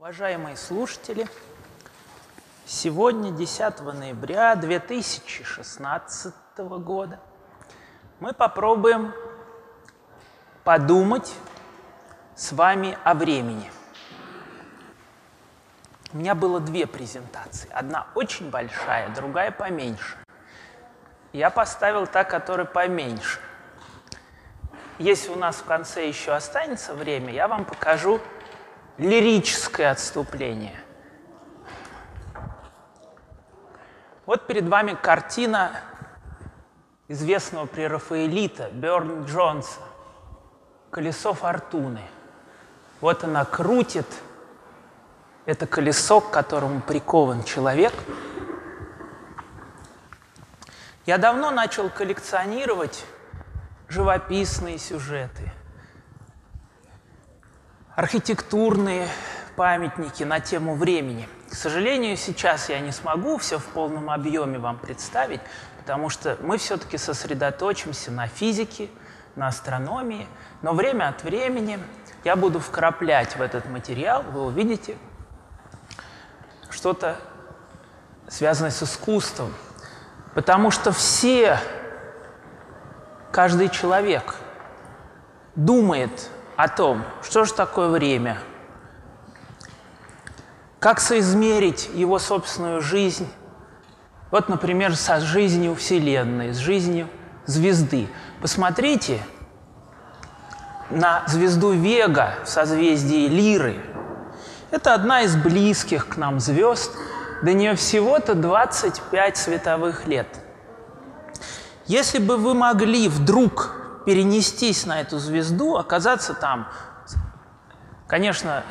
Уважаемые слушатели, сегодня, 10 ноября 2016 года, мы попробуем подумать с вами о времени. У меня было две презентации. Одна очень большая, другая поменьше. Я поставил та, которая поменьше. Если у нас в конце еще останется время, я вам покажу лирическое отступление. Вот перед вами картина известного прерафаэлита Берн Джонса «Колесо фортуны». Вот она крутит это колесо, к которому прикован человек. Я давно начал коллекционировать живописные сюжеты – архитектурные памятники на тему времени. К сожалению, сейчас я не смогу все в полном объеме вам представить, потому что мы все-таки сосредоточимся на физике, на астрономии, но время от времени я буду вкраплять в этот материал, вы увидите что-то связанное с искусством, потому что все, каждый человек думает о том, что же такое время, как соизмерить его собственную жизнь, вот, например, со жизнью Вселенной, с жизнью звезды. Посмотрите на звезду Вега в созвездии Лиры. Это одна из близких к нам звезд. До нее всего-то 25 световых лет. Если бы вы могли вдруг перенестись на эту звезду, оказаться там. Конечно,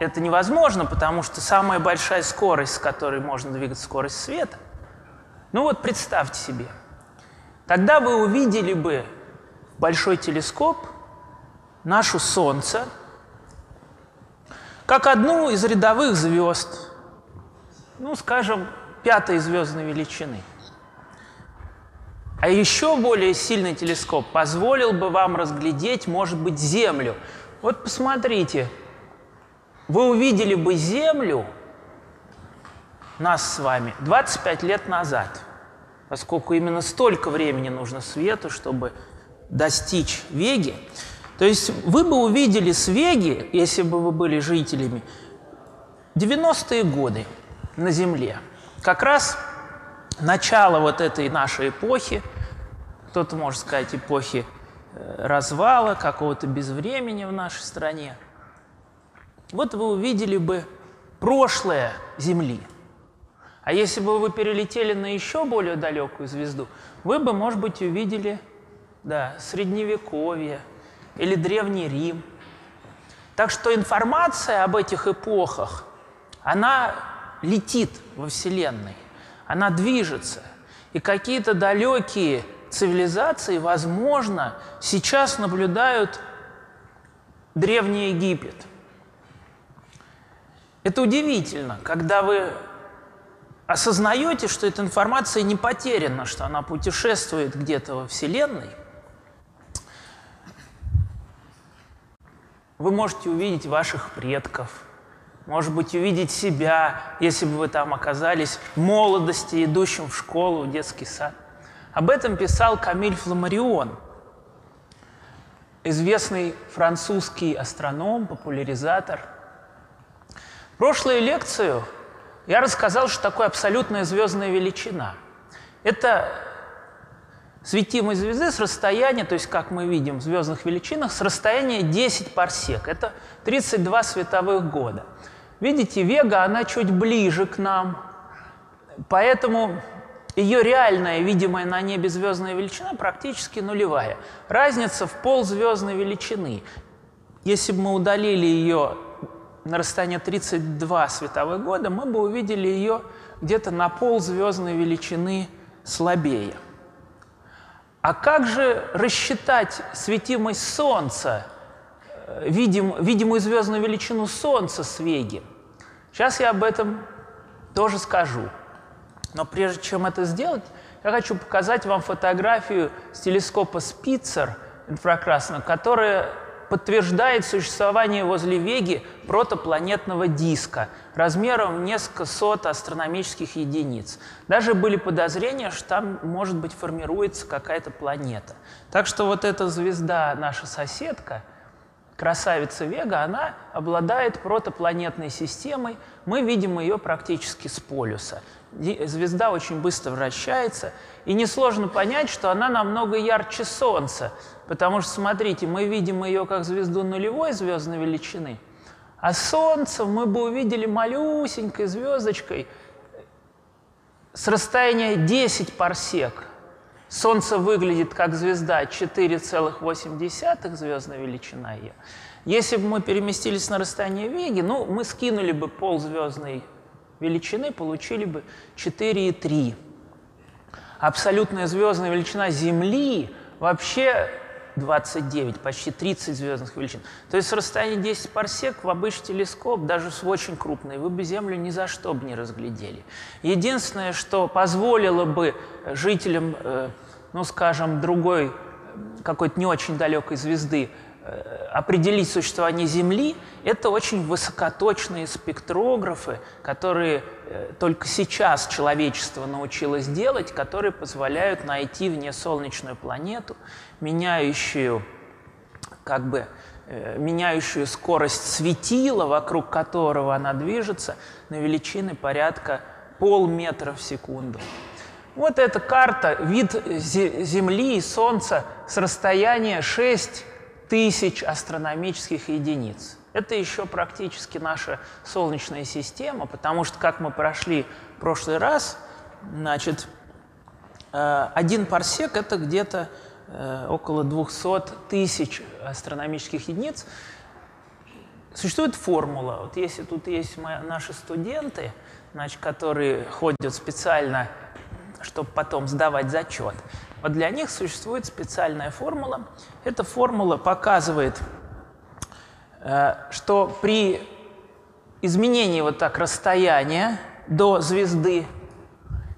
это невозможно, потому что самая большая скорость, с которой можно двигаться, скорость света. Ну вот представьте себе. Тогда вы увидели бы большой телескоп нашу Солнце как одну из рядовых звезд, ну, скажем, пятой звездной величины – а еще более сильный телескоп позволил бы вам разглядеть, может быть, Землю. Вот посмотрите, вы увидели бы Землю, нас с вами, 25 лет назад, поскольку именно столько времени нужно свету, чтобы достичь Веги. То есть вы бы увидели с Веги, если бы вы были жителями, 90-е годы на Земле. Как раз начало вот этой нашей эпохи – кто-то может сказать эпохи э, развала, какого-то безвремени в нашей стране. Вот вы увидели бы прошлое Земли. А если бы вы перелетели на еще более далекую звезду, вы бы, может быть, увидели да, Средневековье или Древний Рим. Так что информация об этих эпохах, она летит во Вселенной, она движется. И какие-то далекие цивилизации, возможно, сейчас наблюдают Древний Египет. Это удивительно, когда вы осознаете, что эта информация не потеряна, что она путешествует где-то во Вселенной, вы можете увидеть ваших предков, может быть, увидеть себя, если бы вы там оказались в молодости, идущим в школу, в детский сад. Об этом писал Камиль Фламарион, известный французский астроном, популяризатор. Прошлую лекцию я рассказал, что такое абсолютная звездная величина. Это светимой звезды с расстояния, то есть, как мы видим в звездных величинах, с расстояния 10 парсек. Это 32 световых года. Видите, Вега, она чуть ближе к нам, поэтому ее реальная, видимая на небе звездная величина практически нулевая. Разница в ползвездной величины. Если бы мы удалили ее на расстояние 32 световых года, мы бы увидели ее где-то на ползвездной величины слабее. А как же рассчитать светимость Солнца, э, видим, видимую звездную величину Солнца с Веги? Сейчас я об этом тоже скажу. Но прежде чем это сделать, я хочу показать вам фотографию с телескопа Спицер инфракрасного, которая подтверждает существование возле Веги протопланетного диска размером несколько сот астрономических единиц. Даже были подозрения, что там, может быть, формируется какая-то планета. Так что вот эта звезда, наша соседка, красавица Вега, она обладает протопланетной системой. Мы видим ее практически с полюса. Звезда очень быстро вращается, и несложно понять, что она намного ярче Солнца, потому что, смотрите, мы видим ее как звезду нулевой звездной величины, а Солнце мы бы увидели малюсенькой звездочкой с расстояния 10 парсек. Солнце выглядит как звезда 4,8 звездная величина ее. Если бы мы переместились на расстояние Веги, ну, мы скинули бы ползвездной величины, получили бы 4,3 абсолютная звездная величина Земли вообще 29, почти 30 звездных величин. То есть с расстояния 10 парсек в обычный телескоп, даже с очень крупный, вы бы Землю ни за что бы не разглядели. Единственное, что позволило бы жителям, э, ну скажем, другой какой-то не очень далекой звезды Э, определить существование Земли, это очень высокоточные спектрографы, которые э, только сейчас человечество научилось делать, которые позволяют найти внесолнечную планету, меняющую, как бы, э, меняющую скорость светила, вокруг которого она движется, на величины порядка полметра в секунду. Вот эта карта, вид Земли и Солнца с расстояния 6 тысяч астрономических единиц. Это еще практически наша Солнечная система, потому что, как мы прошли в прошлый раз, значит, э, один парсек – это где-то э, около 200 тысяч астрономических единиц. Существует формула. Вот если тут есть наши студенты, значит, которые ходят специально, чтобы потом сдавать зачет, вот для них существует специальная формула. Эта формула показывает, э, что при изменении вот так расстояния до звезды,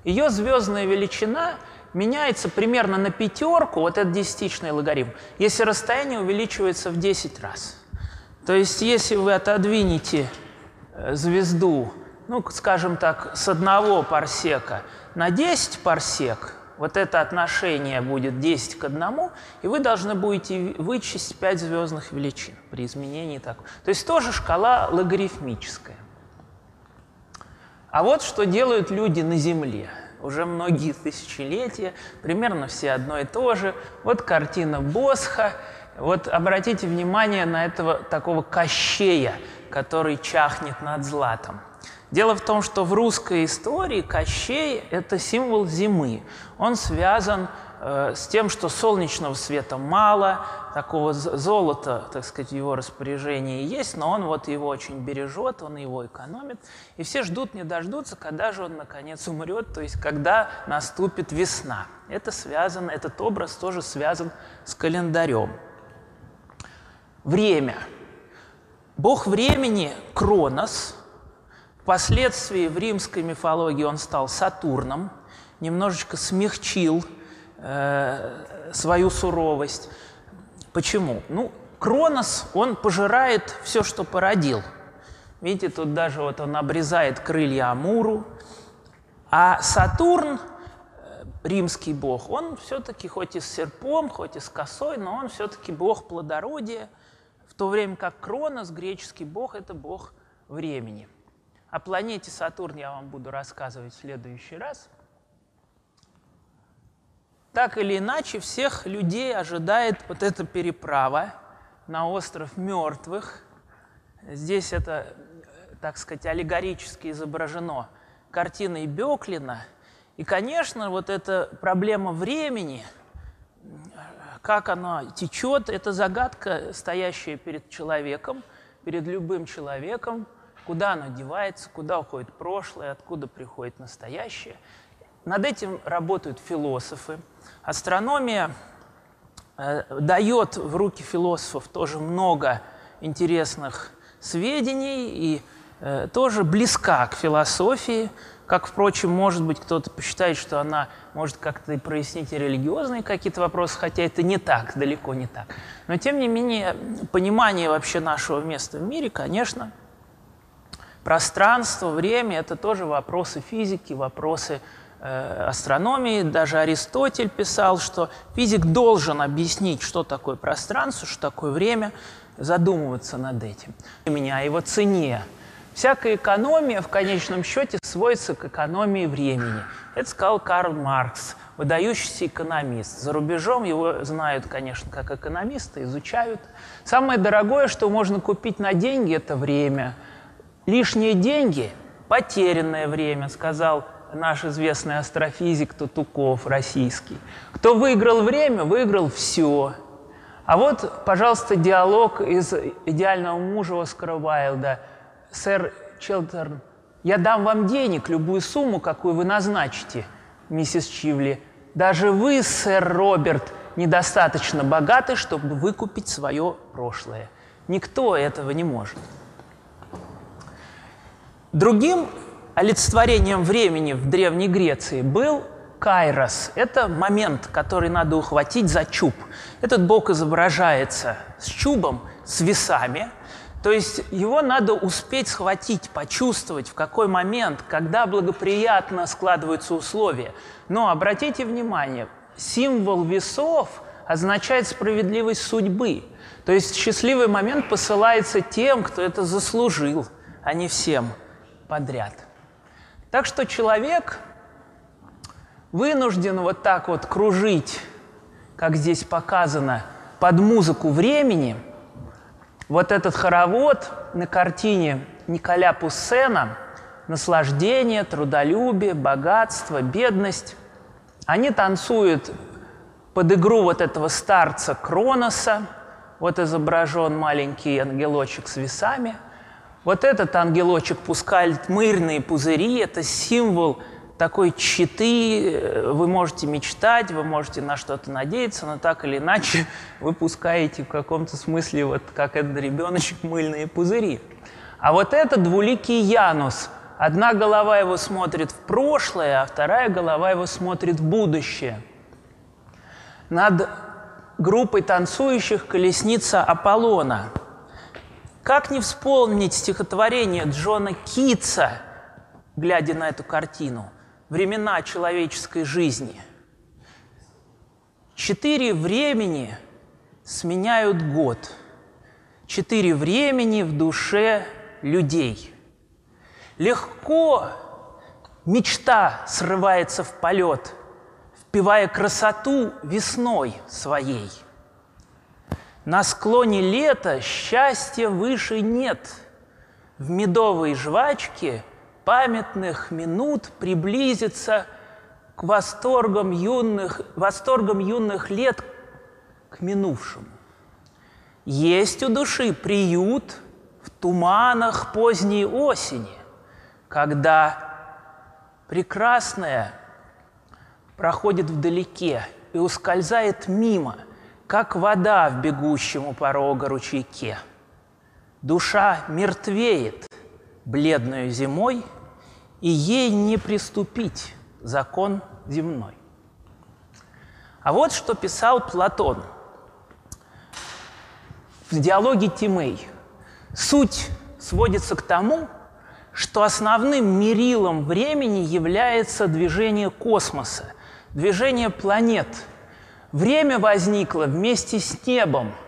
ее звездная величина меняется примерно на пятерку, вот это десятичный логарифм, если расстояние увеличивается в 10 раз. То есть если вы отодвинете э, звезду, ну, скажем так, с одного парсека на 10 парсек, вот это отношение будет 10 к 1, и вы должны будете вычесть 5 звездных величин при изменении такого. То есть тоже шкала логарифмическая. А вот что делают люди на Земле. Уже многие тысячелетия, примерно все одно и то же. Вот картина Босха. Вот обратите внимание на этого такого кощея, который чахнет над златом. Дело в том, что в русской истории Кощей – это символ зимы. Он связан э, с тем, что солнечного света мало, такого золота, так сказать, в его распоряжении есть, но он вот его очень бережет, он его экономит. И все ждут, не дождутся, когда же он наконец умрет, то есть когда наступит весна. Это связано, этот образ тоже связан с календарем. Время. Бог времени – Кронос – Впоследствии в римской мифологии он стал Сатурном, немножечко смягчил э, свою суровость. Почему? Ну, Кронос, он пожирает все, что породил. Видите, тут даже вот он обрезает крылья Амуру. А Сатурн, э, римский бог, он все-таки хоть и с серпом, хоть и с косой, но он все-таки бог плодородия, в то время как Кронос, греческий бог, это бог времени. О планете Сатурн я вам буду рассказывать в следующий раз. Так или иначе, всех людей ожидает вот эта переправа на остров мертвых. Здесь это, так сказать, аллегорически изображено картиной Беклина. И, конечно, вот эта проблема времени, как оно течет, это загадка, стоящая перед человеком, перед любым человеком – куда оно девается, куда уходит прошлое, откуда приходит настоящее. Над этим работают философы. Астрономия э, дает в руки философов тоже много интересных сведений и э, тоже близка к философии, как, впрочем, может быть, кто-то посчитает, что она может как-то и прояснить и религиозные какие-то вопросы, хотя это не так, далеко не так. Но, тем не менее, понимание вообще нашего места в мире, конечно, пространство, время – это тоже вопросы физики, вопросы э, астрономии. Даже Аристотель писал, что физик должен объяснить, что такое пространство, что такое время, задумываться над этим. Меня, о его цене, Всякая экономия в конечном счете сводится к экономии времени. Это сказал Карл Маркс, выдающийся экономист. За рубежом его знают, конечно, как экономиста, изучают. Самое дорогое, что можно купить на деньги, это время. Лишние деньги – потерянное время, сказал наш известный астрофизик Татуков, российский. Кто выиграл время, выиграл все. А вот, пожалуйста, диалог из «Идеального мужа» Оскара Уайлда – сэр Челтерн, я дам вам денег, любую сумму, какую вы назначите, миссис Чивли. Даже вы, сэр Роберт, недостаточно богаты, чтобы выкупить свое прошлое. Никто этого не может. Другим олицетворением времени в Древней Греции был кайрос. Это момент, который надо ухватить за чуб. Этот бог изображается с чубом, с весами – то есть его надо успеть схватить, почувствовать, в какой момент, когда благоприятно складываются условия. Но обратите внимание, символ весов означает справедливость судьбы. То есть счастливый момент посылается тем, кто это заслужил, а не всем подряд. Так что человек вынужден вот так вот кружить, как здесь показано, под музыку времени – вот этот хоровод на картине Николя Пуссена «Наслаждение, трудолюбие, богатство, бедность» они танцуют под игру вот этого старца Кроноса, вот изображен маленький ангелочек с весами. Вот этот ангелочек пускает мырные пузыри, это символ – такой читы, э, вы можете мечтать, вы можете на что-то надеяться, но так или иначе вы пускаете в каком-то смысле, вот как этот ребеночек, мыльные пузыри. А вот это двуликий Янус. Одна голова его смотрит в прошлое, а вторая голова его смотрит в будущее. Над группой танцующих колесница Аполлона. Как не вспомнить стихотворение Джона Китса, глядя на эту картину? времена человеческой жизни. Четыре времени сменяют год. Четыре времени в душе людей. Легко мечта срывается в полет, впивая красоту весной своей. На склоне лета счастья выше нет. В медовой жвачке – памятных минут приблизиться к восторгам юных, восторгам юных лет к минувшему. Есть у души приют в туманах поздней осени, когда прекрасное проходит вдалеке и ускользает мимо, как вода в бегущем у порога ручейке. Душа мертвеет бледную зимой – и ей не приступить закон земной. А вот что писал Платон в диалоге Тимей. Суть сводится к тому, что основным мерилом времени является движение космоса, движение планет. Время возникло вместе с небом –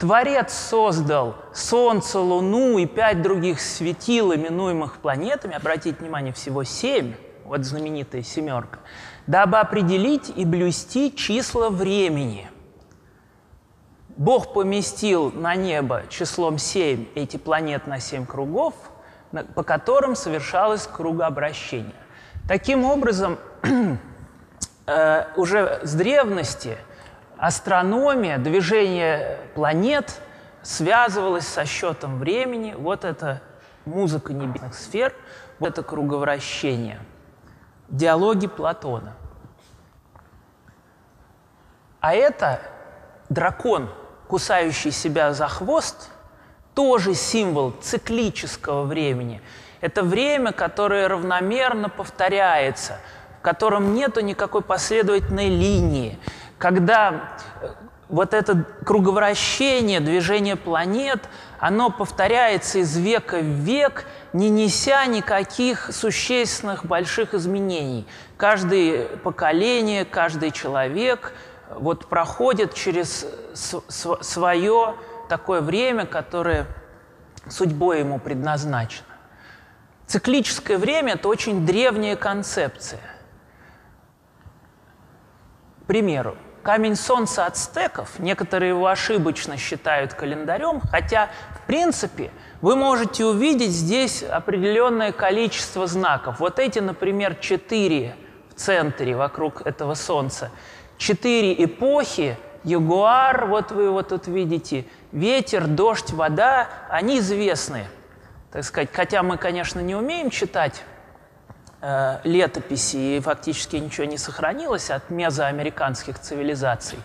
Творец создал Солнце, Луну и пять других светил, именуемых планетами, обратите внимание, всего семь, вот знаменитая семерка, дабы определить и блюсти числа времени. Бог поместил на небо числом семь эти планет на семь кругов, по которым совершалось кругообращение. Таким образом, э, уже с древности – астрономия, движение планет связывалось со счетом времени. Вот это музыка небесных сфер, вот это круговращение. Диалоги Платона. А это дракон, кусающий себя за хвост, тоже символ циклического времени. Это время, которое равномерно повторяется, котором нету никакой последовательной линии, когда э, вот это круговращение, движение планет, оно повторяется из века в век, не неся никаких существенных больших изменений. Каждое поколение, каждый человек вот проходит через свое такое время, которое судьбой ему предназначено. Циклическое время – это очень древняя концепция. Примеру, камень солнца ацтеков, некоторые его ошибочно считают календарем, хотя, в принципе, вы можете увидеть здесь определенное количество знаков. Вот эти, например, четыре в центре вокруг этого солнца. Четыре эпохи, ягуар, вот вы его тут видите, ветер, дождь, вода, они известны. Так сказать, хотя мы, конечно, не умеем читать э, летописи, и фактически ничего не сохранилось от мезоамериканских цивилизаций.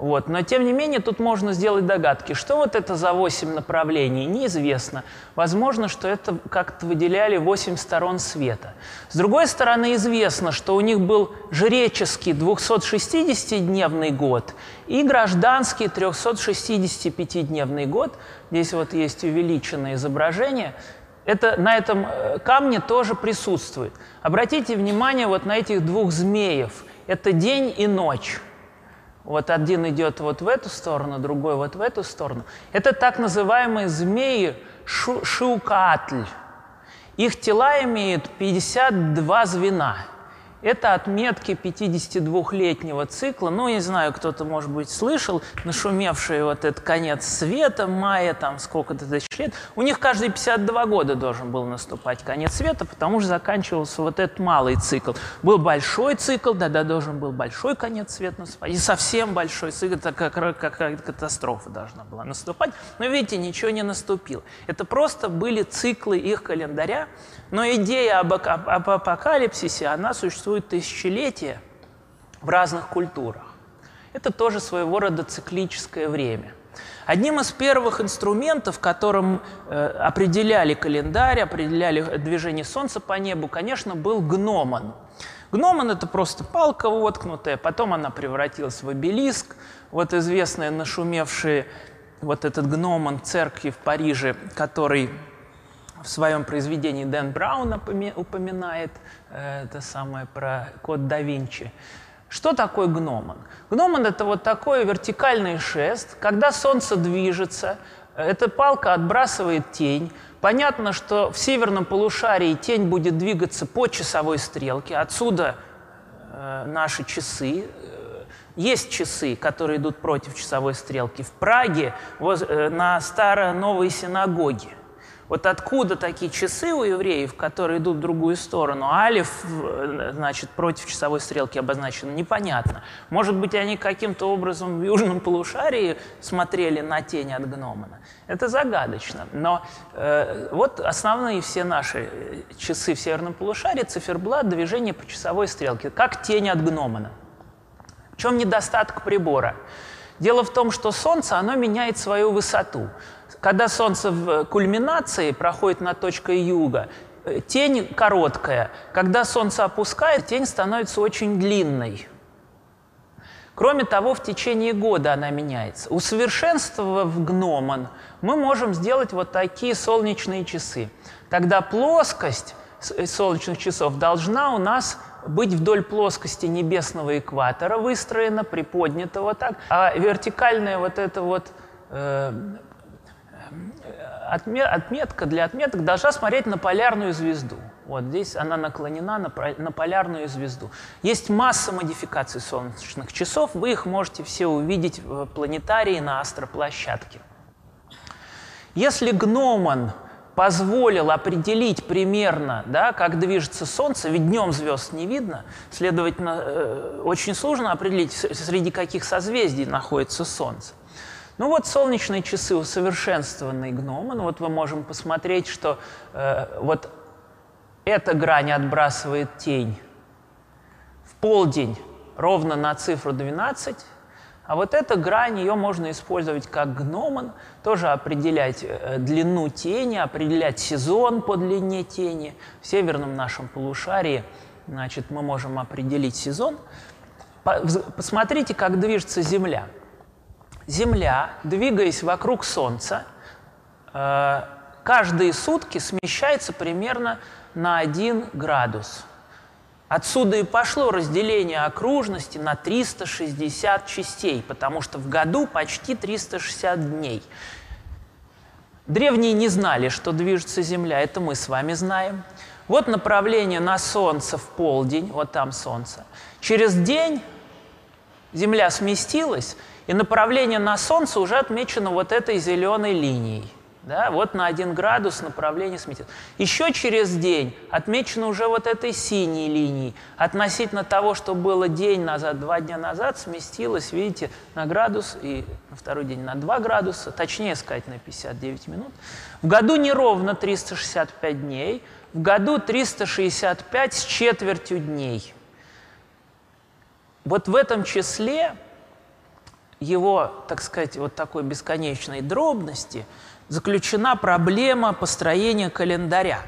Вот. Но, тем не менее, тут можно сделать догадки. Что вот это за восемь направлений, неизвестно. Возможно, что это как-то выделяли восемь сторон света. С другой стороны, известно, что у них был жреческий 260-дневный год и гражданский 365-дневный год. Здесь вот есть увеличенное изображение – это, на этом э, камне тоже присутствует. Обратите внимание вот на этих двух змеев. Это день и ночь. Вот один идет вот в эту сторону, другой вот в эту сторону. Это так называемые змеи шу шиукаатль. Их тела имеют 52 звена – это отметки 52-летнего цикла. Ну, не знаю, кто-то, может быть, слышал, нашумевший вот этот конец света, мая, там сколько-то тысяч лет. У них каждые 52 года должен был наступать конец света, потому что заканчивался вот этот малый цикл. Был большой цикл, да-да, должен был большой конец света наступать, и совсем большой цикл, это как какая-то катастрофа должна была наступать. Но видите, ничего не наступило. Это просто были циклы их календаря, но идея об, об апокалипсисе, она существует тысячелетия в разных культурах. Это тоже своего рода циклическое время. Одним из первых инструментов, которым э, определяли календарь, определяли движение Солнца по небу, конечно, был гномон. Гномон – это просто палка воткнутая, потом она превратилась в обелиск. Вот известные нашумевшие вот этот гномон церкви в Париже, который в своем произведении Дэн Браун упоминает это самое про код да Винчи. Что такое гномон? Гномон – это вот такой вертикальный шест. Когда Солнце движется, эта палка отбрасывает тень. Понятно, что в северном полушарии тень будет двигаться по часовой стрелке. Отсюда э, наши часы. Есть часы, которые идут против часовой стрелки. В Праге воз, э, на старо-новой синагоге вот откуда такие часы у евреев, которые идут в другую сторону? Алиф, значит, против часовой стрелки обозначен, непонятно. Может быть, они каким-то образом в южном полушарии смотрели на тень от гномона. Это загадочно. Но э, вот основные все наши часы в северном полушарии, циферблат, движение по часовой стрелке, как тень от гномона. В чем недостаток прибора? Дело в том, что Солнце, оно меняет свою высоту. Когда Солнце в кульминации проходит над точкой юга, э, тень короткая. Когда Солнце опускает, тень становится очень длинной. Кроме того, в течение года она меняется. Усовершенствовав гномон, мы можем сделать вот такие солнечные часы. Тогда плоскость э, солнечных часов должна у нас быть вдоль плоскости небесного экватора выстроена, приподнята вот так, а вертикальная вот эта вот э, отметка для отметок должна смотреть на полярную звезду. Вот здесь она наклонена на, на полярную звезду. Есть масса модификаций солнечных часов, вы их можете все увидеть в планетарии на астроплощадке. Если гномон позволил определить примерно, да, как движется Солнце, ведь днем звезд не видно, следовательно, э, очень сложно определить, среди каких созвездий находится Солнце. Ну вот солнечные часы усовершенствованный гномон. Ну вот мы можем посмотреть, что э, вот эта грань отбрасывает тень в полдень ровно на цифру 12, А вот эта грань, ее можно использовать как гномон, тоже определять э, длину тени, определять сезон по длине тени. В северном нашем полушарии значит, мы можем определить сезон. Посмотрите, как движется Земля. Земля, двигаясь вокруг Солнца, э, каждые сутки смещается примерно на 1 градус. Отсюда и пошло разделение окружности на 360 частей, потому что в году почти 360 дней. Древние не знали, что движется Земля, это мы с вами знаем. Вот направление на Солнце в полдень, вот там Солнце. Через день Земля сместилась, и направление на Солнце уже отмечено вот этой зеленой линией – да, вот на 1 градус направление сметет. Еще через день отмечено уже вот этой синей линией. Относительно того, что было день назад, два дня назад, сместилось, видите, на градус и на второй день на 2 градуса, точнее сказать, на 59 минут. В году неровно 365 дней, в году 365 с четвертью дней. Вот в этом числе его, так сказать, вот такой бесконечной дробности – заключена проблема построения календаря.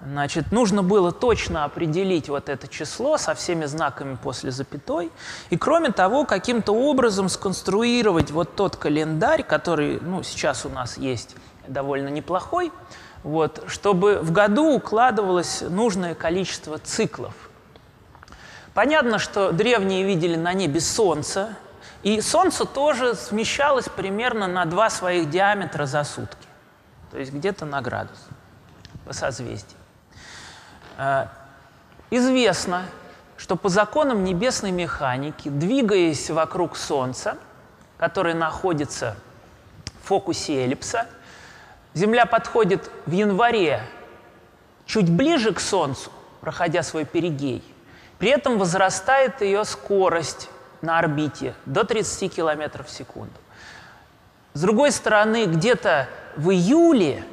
Значит, нужно было точно определить вот это число со всеми знаками после запятой. И кроме того, каким-то образом сконструировать вот тот календарь, который ну, сейчас у нас есть довольно неплохой, вот, чтобы в году укладывалось нужное количество циклов. Понятно, что древние видели на небе Солнце, и Солнце тоже смещалось примерно на два своих диаметра за сутки, то есть где-то на градус по созвездию. Э, известно, что по законам небесной механики, двигаясь вокруг Солнца, которое находится в фокусе эллипса, Земля подходит в январе чуть ближе к Солнцу, проходя свой перигей, при этом возрастает ее скорость на орбите до 30 км в секунду. С другой стороны, где-то в июле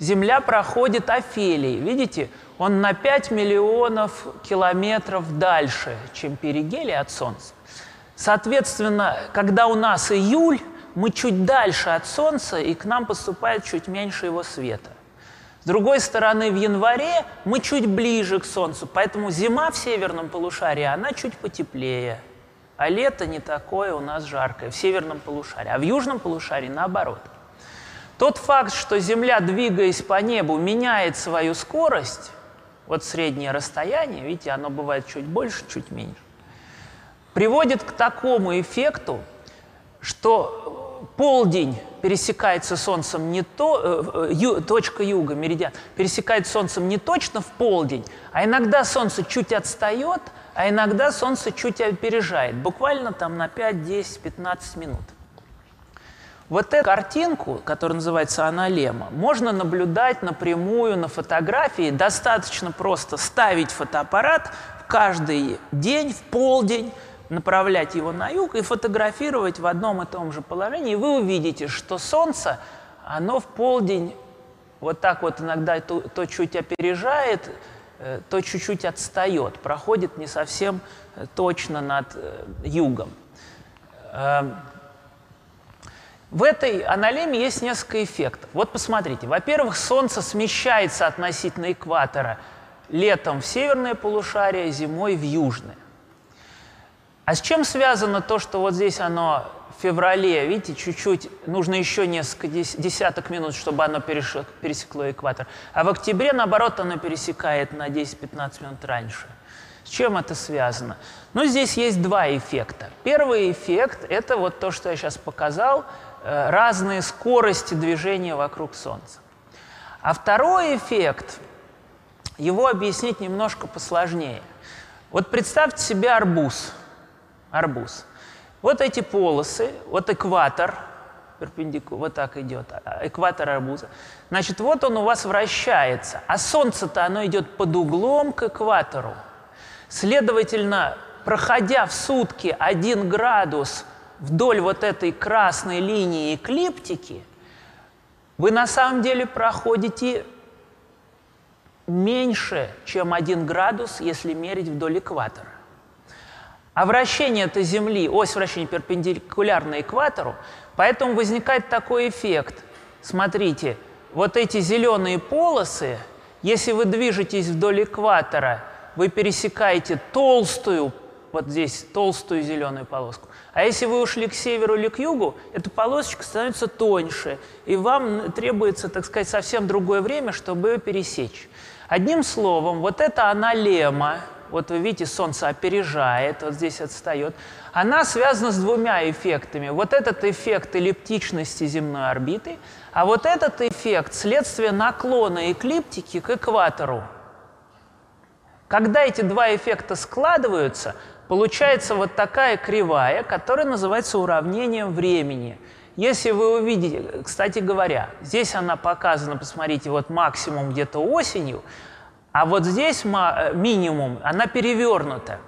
Земля проходит Офелий. Видите, он на 5 миллионов километров дальше, чем перигелий от Солнца. Соответственно, когда у нас июль, мы чуть дальше от Солнца, и к нам поступает чуть меньше его света. С другой стороны, в январе мы чуть ближе к Солнцу, поэтому зима в северном полушарии, она чуть потеплее – а лето не такое у нас жаркое в северном полушарии, а в южном полушарии наоборот. Тот факт, что Земля, двигаясь по небу, меняет свою скорость, вот среднее расстояние, видите, оно бывает чуть больше, чуть меньше, приводит к такому эффекту, что полдень пересекается Солнцем не то, э, ю, точка юга, меридиан, пересекает Солнцем не точно в полдень, а иногда Солнце чуть отстает – а иногда Солнце чуть опережает, буквально там на 5, 10, 15 минут. Вот эту картинку, которая называется аналема, можно наблюдать напрямую на фотографии. Достаточно просто ставить фотоаппарат каждый день, в полдень, направлять его на юг и фотографировать в одном и том же положении. И вы увидите, что Солнце, оно в полдень вот так вот иногда то, то чуть опережает, то чуть-чуть отстает, проходит не совсем э, точно над э, югом. Эм, в этой аналеме есть несколько эффектов. Вот посмотрите. Во-первых, Солнце смещается относительно экватора летом в северное полушарие, зимой в южное. А с чем связано то, что вот здесь оно феврале, видите, чуть-чуть, нужно еще несколько десяток минут, чтобы оно пересекло экватор. А в октябре, наоборот, оно пересекает на 10-15 минут раньше. С чем это связано? Ну, здесь есть два эффекта. Первый эффект – это вот то, что я сейчас показал, э, разные скорости движения вокруг Солнца. А второй эффект, его объяснить немножко посложнее. Вот представьте себе арбуз. Арбуз. Вот эти полосы, вот экватор, вот так идет, а, экватор арбуза. Значит, вот он у вас вращается, а Солнце-то оно идет под углом к экватору. Следовательно, проходя в сутки 1 градус вдоль вот этой красной линии эклиптики, вы на самом деле проходите меньше, чем 1 градус, если мерить вдоль экватора. А вращение этой Земли, ось вращения перпендикулярна экватору, поэтому возникает такой эффект. Смотрите, вот эти зеленые полосы, если вы движетесь вдоль экватора, вы пересекаете толстую, вот здесь толстую зеленую полоску. А если вы ушли к северу или к югу, эта полосочка становится тоньше, и вам требуется, так сказать, совсем другое время, чтобы ее пересечь. Одним словом, вот эта аналема, вот вы видите, Солнце опережает, вот здесь отстает, она связана с двумя эффектами. Вот этот эффект эллиптичности земной орбиты, а вот этот эффект – следствие наклона эклиптики к экватору. Когда эти два эффекта складываются, получается вот такая кривая, которая называется уравнением времени. Если вы увидите, кстати говоря, здесь она показана, посмотрите, вот максимум где-то осенью, а вот здесь э, минимум, она перевернута,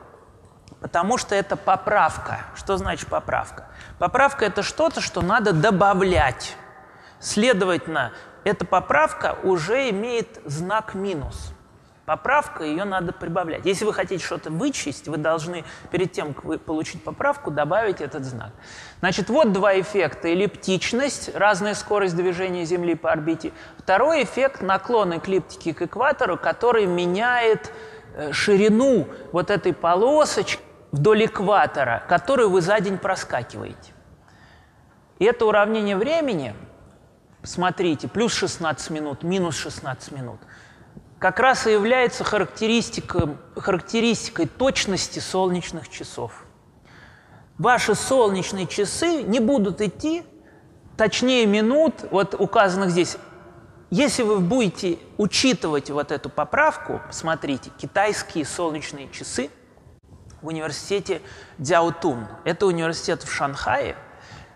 потому что это поправка. Что значит поправка? Поправка – это что-то, что надо добавлять. Следовательно, эта поправка уже имеет знак минус – Поправка, ее надо прибавлять. Если вы хотите что-то вычесть, вы должны перед тем, как вы получить поправку, добавить этот знак. Значит, вот два эффекта. Эллиптичность, разная скорость движения Земли по орбите. Второй эффект – наклон эклиптики к экватору, который меняет э, ширину вот этой полосочки вдоль экватора, которую вы за день проскакиваете. И это уравнение времени, смотрите, плюс 16 минут, минус 16 минут – как раз и является характеристикой, характеристикой точности солнечных часов. Ваши солнечные часы не будут идти точнее минут, вот указанных здесь. Если вы будете учитывать вот эту поправку, смотрите, китайские солнечные часы в университете Дяотун. Это университет в Шанхае –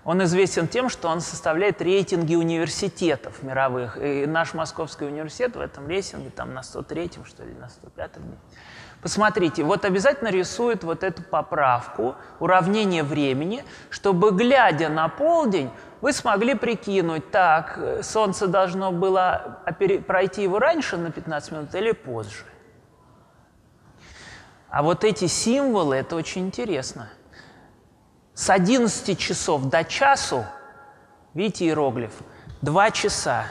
он известен тем, что он составляет рейтинги университетов мировых. И наш Московский университет в этом рейтинге там на 103-м, что ли, на 105-м. Посмотрите, вот обязательно рисует вот эту поправку, уравнение времени, чтобы, глядя на полдень, вы смогли прикинуть, так, солнце должно было пройти его раньше на 15 минут или позже. А вот эти символы, это очень интересно – с 11 часов до часу, видите иероглиф, 2 часа.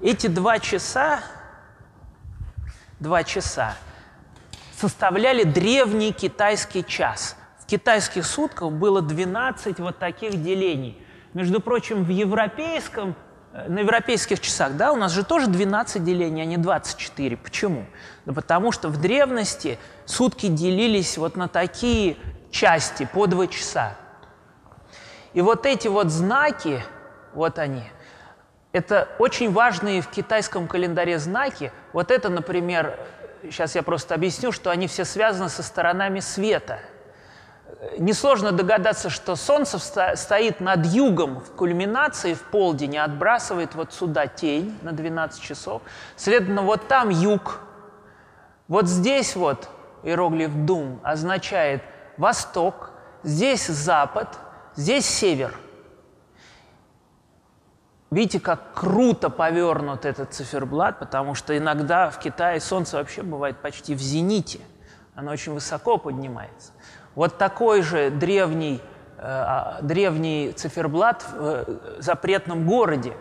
Эти два часа, два часа составляли древний китайский час. В китайских сутках было 12 вот таких делений. Между прочим, в европейском, э, на европейских часах, да, у нас же тоже 12 делений, а не 24. Почему? Да потому что в древности сутки делились вот на такие части по два часа. И вот эти вот знаки, вот они, это очень важные в китайском календаре знаки. Вот это, например, сейчас я просто объясню, что они все связаны со сторонами света. Несложно догадаться, что Солнце стоит над югом в кульминации в полдень и отбрасывает вот сюда тень на 12 часов. Следовательно, вот там юг. Вот здесь вот иероглиф «дум» означает – восток, здесь запад, здесь север. Видите, как круто повернут этот циферблат, потому что иногда в Китае солнце вообще бывает почти в зените. Оно очень высоко поднимается. Вот такой же древний, э, а, древний циферблат в э, запретном городе.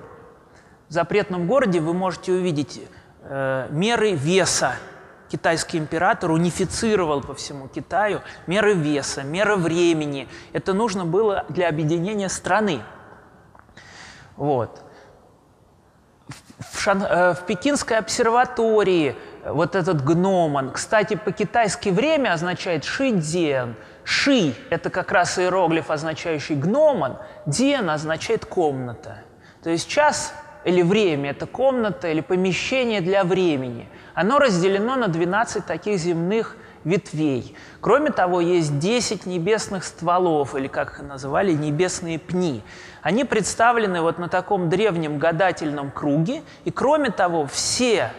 В запретном городе вы можете увидеть э, меры веса китайский император унифицировал по всему Китаю меры веса, меры времени. Это нужно было для объединения страны. Вот. В, Шан... Э, в Пекинской обсерватории вот этот гномон, кстати, по-китайски время означает шидзен. Ши – это как раз иероглиф, означающий гномон, ден означает комната. То есть час или время – это комната или помещение для времени – оно разделено на 12 таких земных ветвей. Кроме того, есть 10 небесных стволов, или как их называли, небесные пни. Они представлены вот на таком древнем гадательном круге, и кроме того, все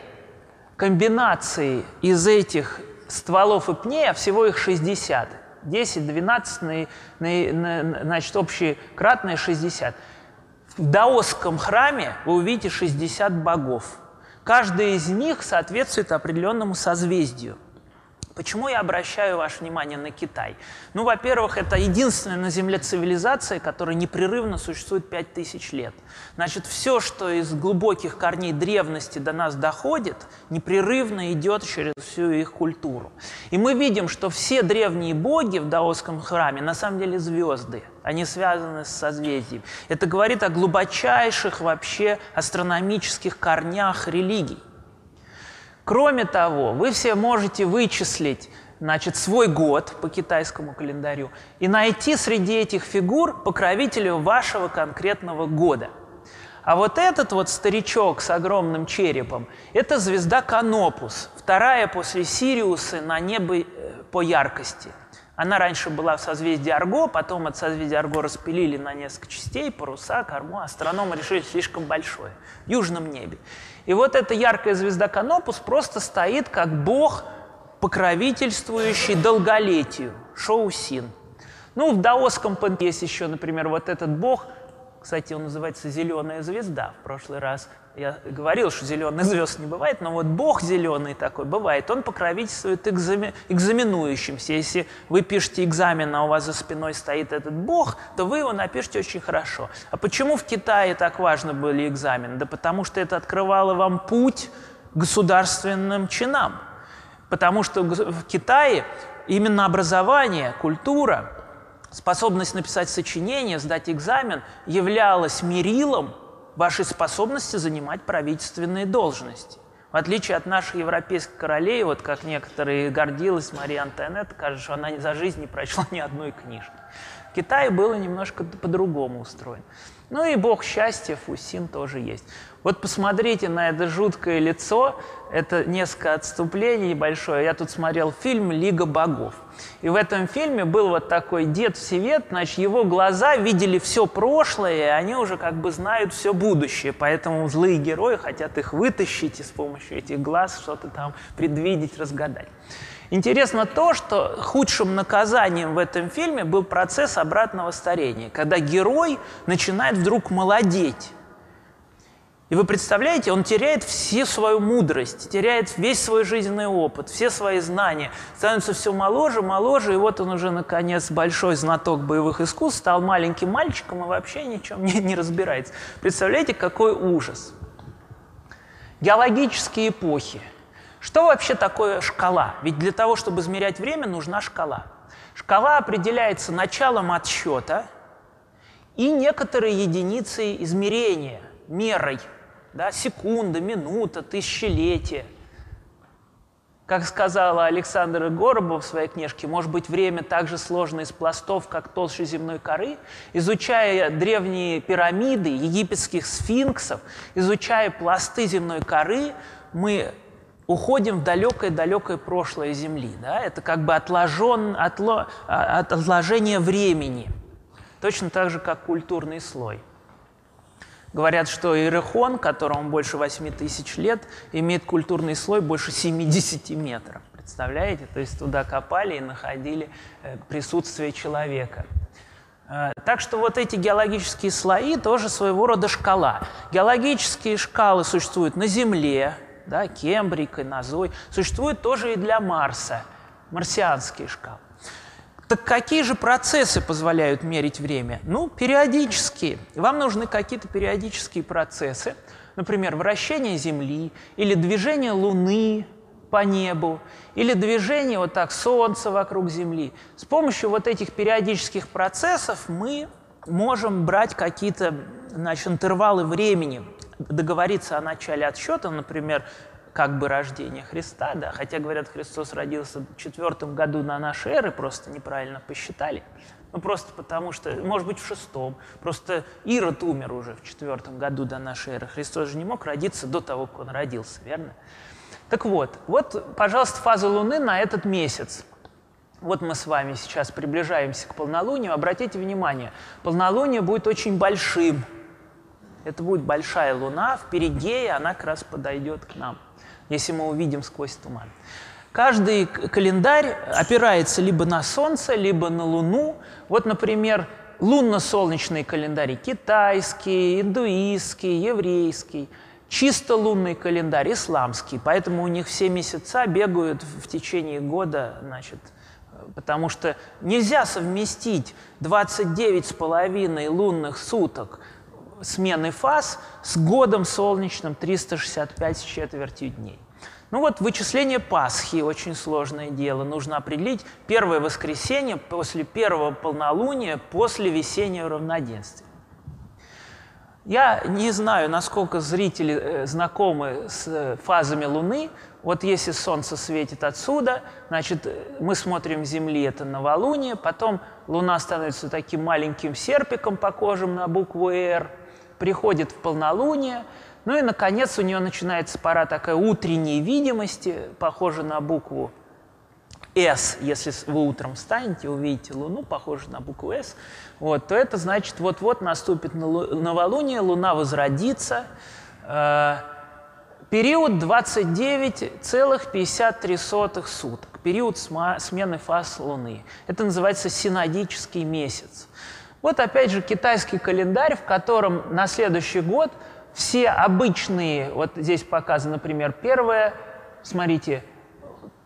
комбинации из этих стволов и пней, а всего их 60, 10, 12, на, на, на, значит, общекратное 60. В даосском храме вы увидите 60 богов – Каждый из них соответствует определенному созвездию. Почему я обращаю ваше внимание на Китай? Ну, во-первых, это единственная на Земле цивилизация, которая непрерывно существует 5000 лет. Значит, все, что из глубоких корней древности до нас доходит, непрерывно идет через всю их культуру. И мы видим, что все древние боги в даосском храме на самом деле звезды. Они связаны с созвездием. Это говорит о глубочайших вообще астрономических корнях религий. Кроме того, вы все можете вычислить значит, свой год по китайскому календарю и найти среди этих фигур покровителя вашего конкретного года. А вот этот вот старичок с огромным черепом – это звезда Канопус, вторая после Сириуса на небе э, по яркости. Она раньше была в созвездии Арго, потом от созвездия Арго распилили на несколько частей, паруса, корму. Астрономы решили слишком большое, в южном небе. И вот эта яркая звезда Канопус просто стоит как бог, покровительствующий долголетию, Шоусин. Ну, в даосском есть еще, например, вот этот бог, кстати, он называется «Зеленая звезда». В прошлый раз я говорил, что зеленых звезд не бывает, но вот Бог зеленый такой бывает, он покровительствует экзамен, экзаменующимся. Если вы пишете экзамен, а у вас за спиной стоит этот Бог, то вы его напишете очень хорошо. А почему в Китае так важно были экзамены? Да потому что это открывало вам путь к государственным чинам. Потому что в Китае именно образование, культура, способность написать сочинение, сдать экзамен являлась мерилом вашей способности занимать правительственные должности. В отличие от нашей европейской королей, вот как некоторые гордилась Мария Антуанетта, кажется, что она за жизнь не прочла ни одной книжки. В Китае было немножко по-другому устроено. Ну и бог счастья, Фусин тоже есть. Вот посмотрите на это жуткое лицо, это несколько отступлений небольшое. Я тут смотрел фильм «Лига богов». И в этом фильме был вот такой дед Всевет, значит, его глаза видели все прошлое, и они уже как бы знают все будущее. Поэтому злые герои хотят их вытащить и с помощью этих глаз что-то там предвидеть, разгадать. Интересно то, что худшим наказанием в этом фильме был процесс обратного старения, когда герой начинает вдруг молодеть. И вы представляете, он теряет всю свою мудрость, теряет весь свой жизненный опыт, все свои знания, становится все моложе, моложе, и вот он уже, наконец, большой знаток боевых искусств, стал маленьким мальчиком и вообще ничем не, не разбирается. Представляете, какой ужас. Геологические эпохи. Что вообще такое шкала? Ведь для того, чтобы измерять время, нужна шкала. Шкала определяется началом отсчета и некоторой единицей измерения, мерой – да, секунда, минута, тысячелетие. Как сказала Александра Горобова в своей книжке, может быть, время так же сложно из пластов, как толще земной коры. Изучая древние пирамиды, египетских сфинксов, изучая пласты земной коры, мы уходим в далекое-далекое прошлое Земли. Да? Это как бы отложен, отло, а, отложение времени, точно так же, как культурный слой. Говорят, что Иерихон, которому больше 8 тысяч лет, имеет культурный слой больше 70 метров. Представляете? То есть туда копали и находили э, присутствие человека. Э, так что вот эти геологические слои тоже своего рода шкала. Геологические шкалы существуют на Земле, да, Кембрий, Кайнозой, существуют тоже и для Марса, марсианские шкалы. Так какие же процессы позволяют мерить время? Ну, периодические. Вам нужны какие-то периодические процессы, например, вращение Земли или движение Луны по небу, или движение вот так Солнца вокруг Земли. С помощью вот этих периодических процессов мы можем брать какие-то значит, интервалы времени, договориться о начале отсчета, например, как бы рождения Христа, да, хотя, говорят, Христос родился в четвертом году на нашей эры, просто неправильно посчитали. Ну, просто потому что, может быть, в шестом. Просто Ирод умер уже в четвертом году до нашей эры. Христос же не мог родиться до того, как он родился, верно? Так вот, вот, пожалуйста, фаза Луны на этот месяц. Вот мы с вами сейчас приближаемся к полнолунию. Обратите внимание, полнолуние будет очень большим. Это будет большая луна в Перигее, она как раз подойдет к нам если мы увидим сквозь туман. Каждый календарь опирается либо на Солнце, либо на Луну. Вот, например, лунно-солнечный календарь китайский, индуистский, еврейский. чисто лунный календарь, исламский, поэтому у них все месяца бегают в течение года, значит, потому что нельзя совместить 29 с половиной лунных суток смены фаз с годом солнечным 365 с четвертью дней. Ну вот вычисление Пасхи очень сложное дело. Нужно определить первое воскресенье после первого полнолуния после весеннего равноденствия. Я не знаю, насколько зрители э, знакомы с э, фазами Луны. Вот если Солнце светит отсюда, значит, э, мы смотрим Земли, это новолуние, потом Луна становится таким маленьким серпиком, похожим на букву «Р», приходит в полнолуние, ну и, наконец, у нее начинается пора такая утренней видимости, похожая на букву S, если вы утром встанете, увидите Луну, похожую на букву S, вот, то это значит, вот-вот наступит новолуние, Луна возродится. Э, период 29,53 суток, период смены фаз Луны. Это называется синодический месяц. Вот опять же китайский календарь, в котором на следующий год – все обычные, вот здесь показано, например, первое, смотрите,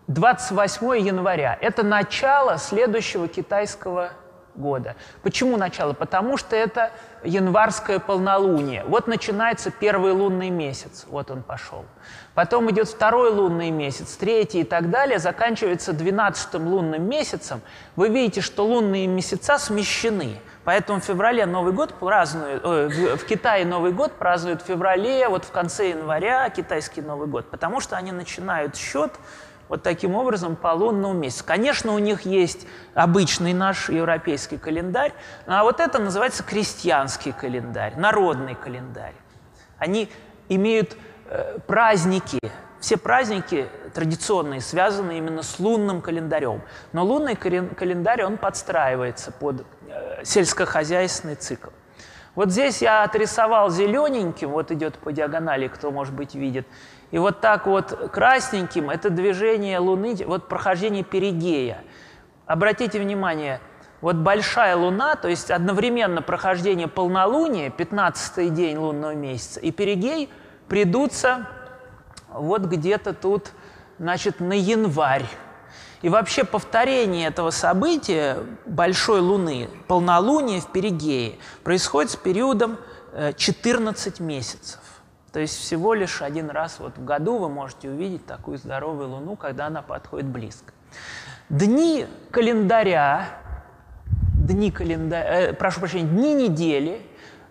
28 января. Это начало следующего китайского года. Почему начало? Потому что это январское полнолуние. Вот начинается первый лунный месяц, вот он пошел. Потом идет второй лунный месяц, третий и так далее, заканчивается двенадцатым лунным месяцем. Вы видите, что лунные месяца смещены. Поэтому в феврале Новый год празднуют, в Китае Новый год празднуют в феврале, вот в конце января китайский Новый год, потому что они начинают счет вот таким образом по лунному месяцу. Конечно, у них есть обычный наш европейский календарь, а вот это называется крестьянский календарь, народный календарь. Они имеют э, праздники, все праздники традиционные связаны именно с лунным календарем. Но лунный календарь, он подстраивается под сельскохозяйственный цикл. Вот здесь я отрисовал зелененьким, вот идет по диагонали, кто, может быть, видит. И вот так вот красненьким – это движение Луны, вот прохождение перигея. Обратите внимание, вот большая Луна, то есть одновременно прохождение полнолуния, 15 день лунного месяца, и перигей придутся вот где-то тут, значит, на январь. И вообще повторение этого события большой Луны, полнолуния в Перигее, происходит с периодом 14 э, месяцев. То есть всего лишь один раз вот в году вы можете увидеть такую здоровую Луну, когда она подходит близко. Дни календаря, дни календаря, э, прошу прощения, дни недели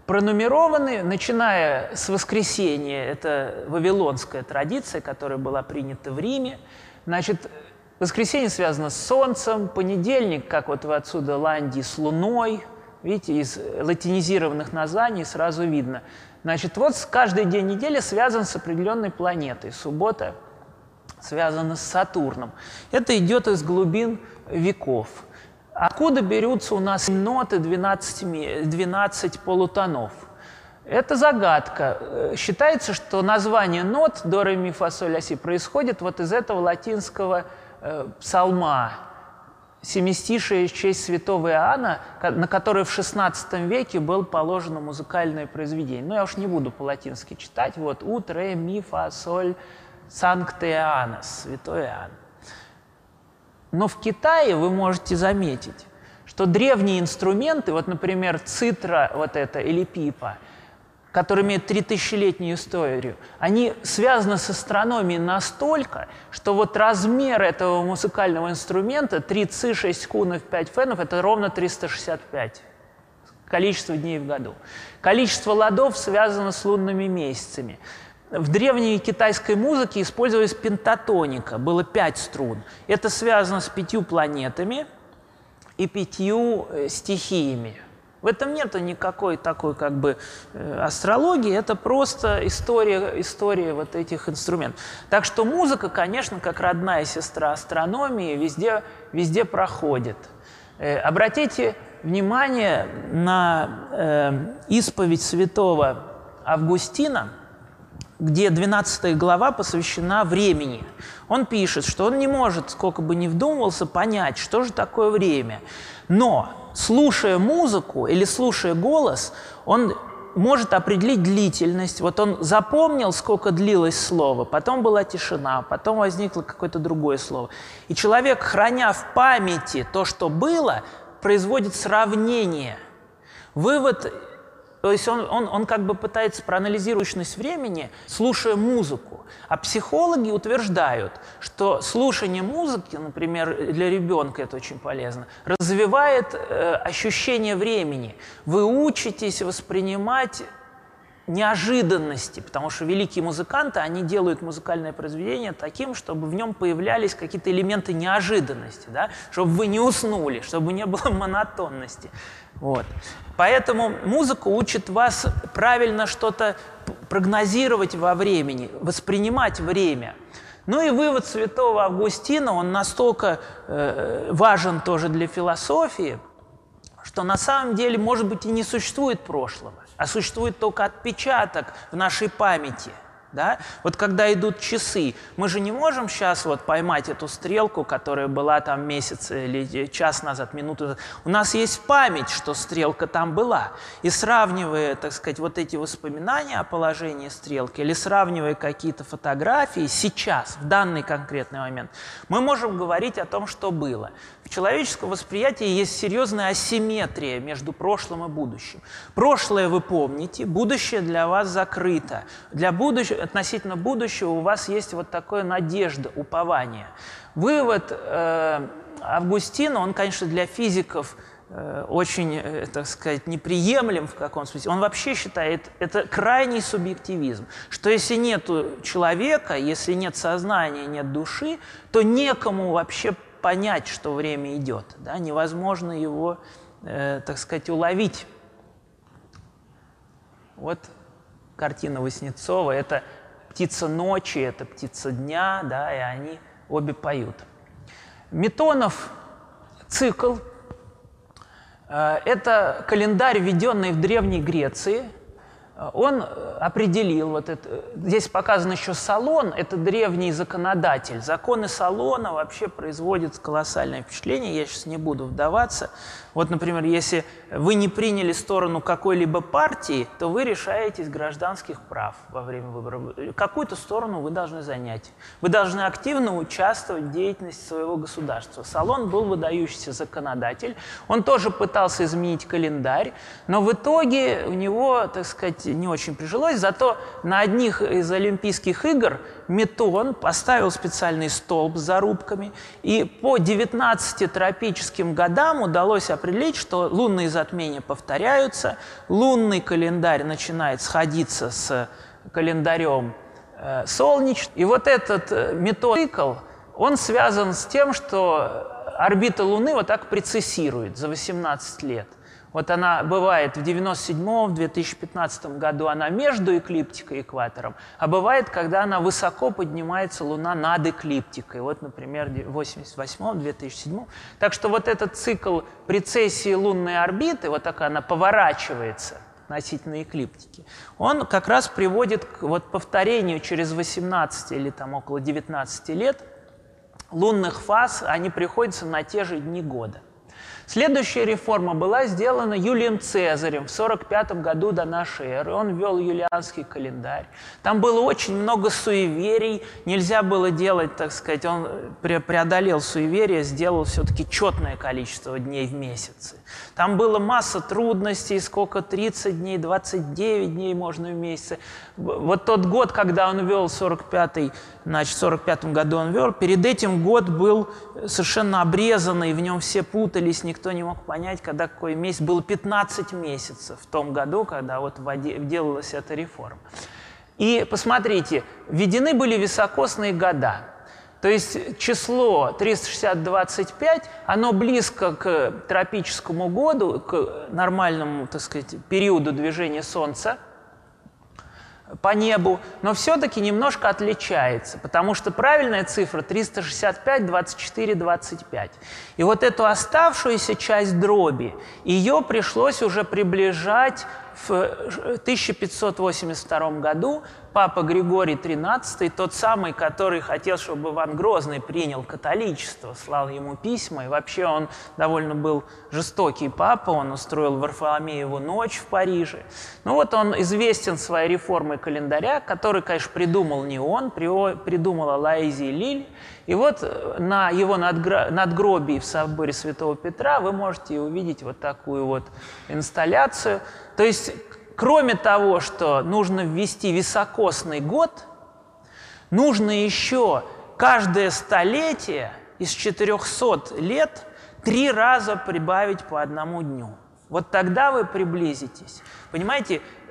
пронумерованы, начиная с воскресенья, это вавилонская традиция, которая была принята в Риме. Значит, Воскресенье связано с Солнцем, понедельник, как вот вы отсюда Ландии, с Луной. Видите, из латинизированных названий сразу видно. Значит, вот каждый день недели связан с определенной планетой. Суббота связана с Сатурном. Это идет из глубин веков. Откуда берутся у нас ноты 12, 12 полутонов? Это загадка. Считается, что название нот до, ре, ми, фа, соль, ля, си происходит вот из этого латинского э, псалма, семистишие в честь святого Иоанна, на который в XVI веке был положено музыкальное произведение. Ну, я уж не буду по-латински читать. Вот «Ут, ре, ми, фа, соль, санкте Иоаннос», святой Иоанн. Но в Китае вы можете заметить, что древние инструменты, вот, например, цитра вот это или пипа – которые имеют 3000-летнюю историю, они связаны с астрономией настолько, что вот размер этого музыкального инструмента 3 ци, 6 кунов, 5 фенов – это ровно 365 количество дней в году. Количество ладов связано с лунными месяцами. В древней китайской музыке использовалась пентатоника, было пять струн. Это связано с пятью планетами и пятью э, стихиями – в этом нет никакой такой как бы э, астрологии, это просто история, история вот этих инструментов. Так что музыка, конечно, как родная сестра астрономии, везде, везде проходит. Э, обратите внимание на э, исповедь святого Августина, где 12 глава посвящена времени. Он пишет, что он не может, сколько бы ни вдумывался, понять, что же такое время. Но слушая музыку или слушая голос, он может определить длительность. Вот он запомнил, сколько длилось слово, потом была тишина, потом возникло какое-то другое слово. И человек, храня в памяти то, что было, производит сравнение. Вывод то есть он, он, он как бы пытается проанализировать сущность времени, слушая музыку. А психологи утверждают, что слушание музыки, например, для ребенка это очень полезно, развивает э, ощущение времени. Вы учитесь воспринимать неожиданности, потому что великие музыканты, они делают музыкальное произведение таким, чтобы в нем появлялись какие-то элементы неожиданности, да? чтобы вы не уснули, чтобы не было монотонности. Вот. Поэтому музыка учит вас правильно что-то прогнозировать во времени, воспринимать время. Ну и вывод святого Августина, он настолько э, важен тоже для философии, что на самом деле, может быть, и не существует прошлого, а существует только отпечаток в нашей памяти – да? Вот когда идут часы, мы же не можем сейчас вот поймать эту стрелку, которая была там месяц или час назад, минуту назад. У нас есть память, что стрелка там была. И сравнивая, так сказать, вот эти воспоминания о положении стрелки или сравнивая какие-то фотографии сейчас, в данный конкретный момент, мы можем говорить о том, что было. В человеческом восприятии есть серьезная асимметрия между прошлым и будущим. Прошлое вы помните, будущее для вас закрыто. Для будущего, относительно будущего у вас есть вот такое надежда, упование. Вывод э, Августина, он, конечно, для физиков э, очень, э, так сказать, неприемлем в каком смысле. Он вообще считает, это крайний субъективизм, что если нет человека, если нет сознания, нет души, то некому вообще понять, что время идет. Да? Невозможно его, э, так сказать, уловить. Вот картина Васнецова. Это птица ночи, это птица дня, да, и они обе поют. Метонов цикл э, – это календарь, введенный в Древней Греции – он определил, вот это, здесь показан еще Салон, это древний законодатель. Законы Салона вообще производят колоссальное впечатление, я сейчас не буду вдаваться. Вот, например, если вы не приняли сторону какой-либо партии, то вы решаетесь гражданских прав во время выборов. Какую-то сторону вы должны занять. Вы должны активно участвовать в деятельности своего государства. Салон был выдающийся законодатель. Он тоже пытался изменить календарь, но в итоге у него, так сказать, не очень прижилось. Зато на одних из Олимпийских игр Метон поставил специальный столб с зарубками, и по 19 тропическим годам удалось определить, что лунные затмения повторяются, лунный календарь начинает сходиться с календарем э, солнечным. И вот этот э, метод-цикл, он связан с тем, что орбита Луны вот так прецессирует за 18 лет. Вот она бывает в 97-м, в 2015 году она между эклиптикой и экватором, а бывает, когда она высоко поднимается Луна над эклиптикой. Вот, например, в 88-м, 2007 Так что вот этот цикл прецессии лунной орбиты, вот так она поворачивается относительно эклиптики, он как раз приводит к вот повторению через 18 или там около 19 лет лунных фаз, они приходятся на те же дни года. Следующая реформа была сделана Юлием Цезарем в 45 году до нашей эры. Он ввел юлианский календарь. Там было очень много суеверий. Нельзя было делать, так сказать, он преодолел суеверие, сделал все-таки четное количество дней в месяце. Там было масса трудностей, сколько 30 дней, 29 дней можно в месяце. Вот тот год, когда он ввел 45-й, значит, в 45 году он ввел, перед этим год был совершенно обрезанный, в нем все путались, не мог понять, когда какой месяц. Было 15 месяцев в том году, когда вот делалась эта реформа. И посмотрите, введены были високосные года. То есть число 360-25, оно близко к тропическому году, к нормальному, так сказать, периоду движения Солнца – по небу, но все-таки немножко отличается, потому что правильная цифра 365, 24, 25. И вот эту оставшуюся часть дроби, ее пришлось уже приближать в 1582 году папа Григорий XIII, тот самый, который хотел, чтобы Иван Грозный принял католичество, слал ему письма, и вообще он довольно был жестокий папа, он устроил Варфоломееву ночь в Париже. Ну вот он известен своей реформой календаря, который, конечно, придумал не он, придумала Лаизия Лиль, и вот на его надгробии в соборе Святого Петра вы можете увидеть вот такую вот инсталляцию. То есть кроме того, что нужно ввести високосный год, нужно еще каждое столетие из 400 лет три раза прибавить по одному дню. Вот тогда вы приблизитесь. Понимаете, э,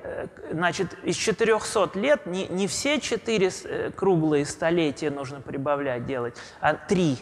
значит, из 400 лет не, не все четыре э, круглые столетия нужно прибавлять делать, а три.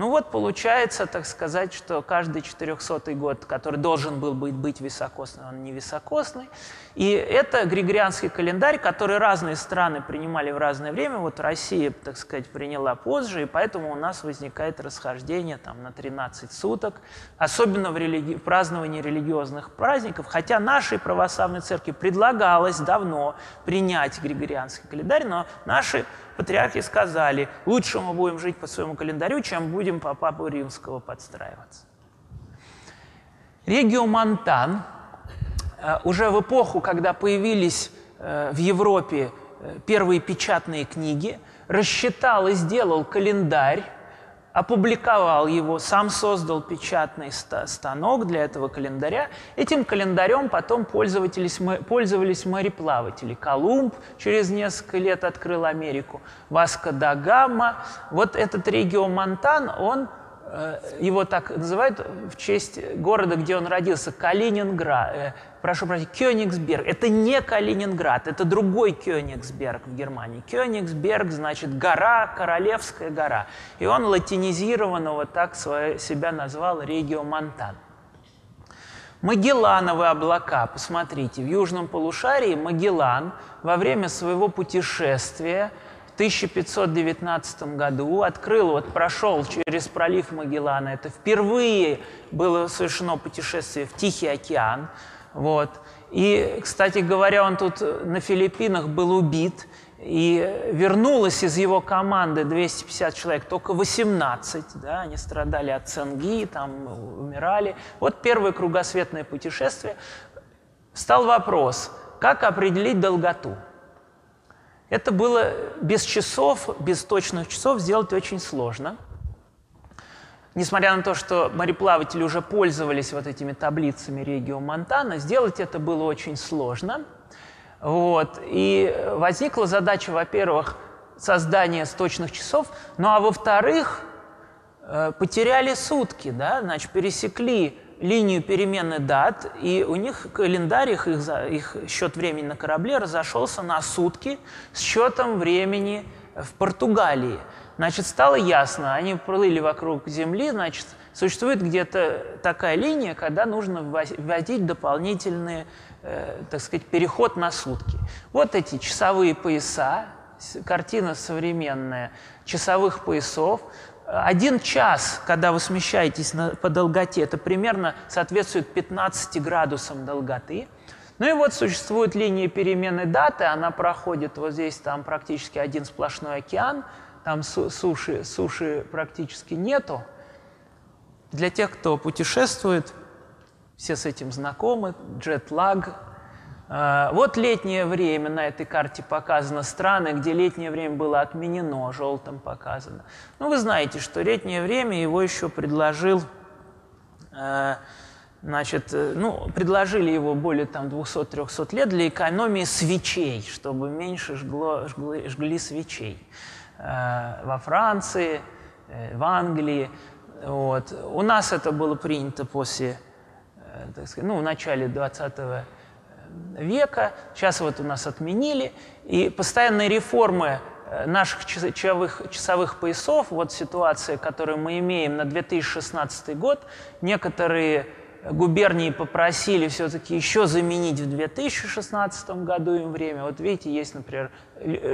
Ну вот получается, так сказать, что каждый 400 год, который должен был быть, быть високосный, он не високосный. И это григорианский календарь, который разные страны принимали в разное время. Вот Россия, так сказать, приняла позже, и поэтому у нас возникает расхождение там, на 13 суток, особенно в религи... праздновании религиозных праздников. Хотя нашей православной церкви предлагалось давно принять григорианский календарь, но наши патриархи сказали, лучше мы будем жить по своему календарю, чем будем по папу римского подстраиваться. Регио Монтан э, уже в эпоху, когда появились э, в Европе э, первые печатные книги, рассчитал и сделал календарь, опубликовал его, сам создал печатный станок для этого календаря. Этим календарем потом пользовались, пользовались мореплаватели. Колумб через несколько лет открыл Америку, Васко да Гамма. Вот этот регион Монтан, он его так называют в честь города, где он родился, Калининград, э, прошу прощения, Кёнигсберг. Это не Калининград, это другой Кёнигсберг в Германии. Кёнигсберг значит гора, королевская гора. И он латинизированно вот так свое, себя назвал Регио Монтан. Магеллановые облака, посмотрите, в южном полушарии Магеллан во время своего путешествия – 1519 году открыл, вот прошел через пролив Магеллана. Это впервые было совершено путешествие в Тихий океан. Вот. И, кстати говоря, он тут на Филиппинах был убит, и вернулось из его команды 250 человек, только 18, да, они страдали от цинги, там умирали. Вот первое кругосветное путешествие. Стал вопрос, как определить долготу – это было без часов, без точных часов сделать очень сложно. Несмотря на то, что мореплаватели уже пользовались вот этими таблицами Регио Монтана, сделать это было очень сложно. Вот. И возникла задача, во-первых, создания точных часов, ну а во-вторых, э, потеряли сутки, да, значит, пересекли линию перемены дат, и у них календарь, их, их счет времени на корабле разошелся на сутки с счетом времени в Португалии. Значит, стало ясно, они плыли вокруг Земли, значит, существует где-то такая линия, когда нужно вводить дополнительный, э, так сказать, переход на сутки. Вот эти часовые пояса, картина современная часовых поясов, один час, когда вы смещаетесь на, по долготе, это примерно соответствует 15 градусам долготы. Ну и вот существует линия перемены даты, она проходит вот здесь, там практически один сплошной океан, там суши, суши практически нету. Для тех, кто путешествует, все с этим знакомы, джет-лаг, вот летнее время на этой карте показано, страны, где летнее время было отменено, желтым показано. Ну, вы знаете, что летнее время его еще предложил, а, значит, э, ну, предложили его более там 200-300 лет для экономии свечей, чтобы меньше жгло, жгли, жгли свечей. А, во Франции, э, в Англии. Вот. У нас это было принято после, э, так сказать, ну, в начале 20 века века, сейчас вот у нас отменили, и постоянные реформы э, наших часовых, часовых поясов, вот ситуация, которую мы имеем на 2016 год, некоторые губернии попросили все-таки еще заменить в 2016 году им время. Вот видите, есть, например,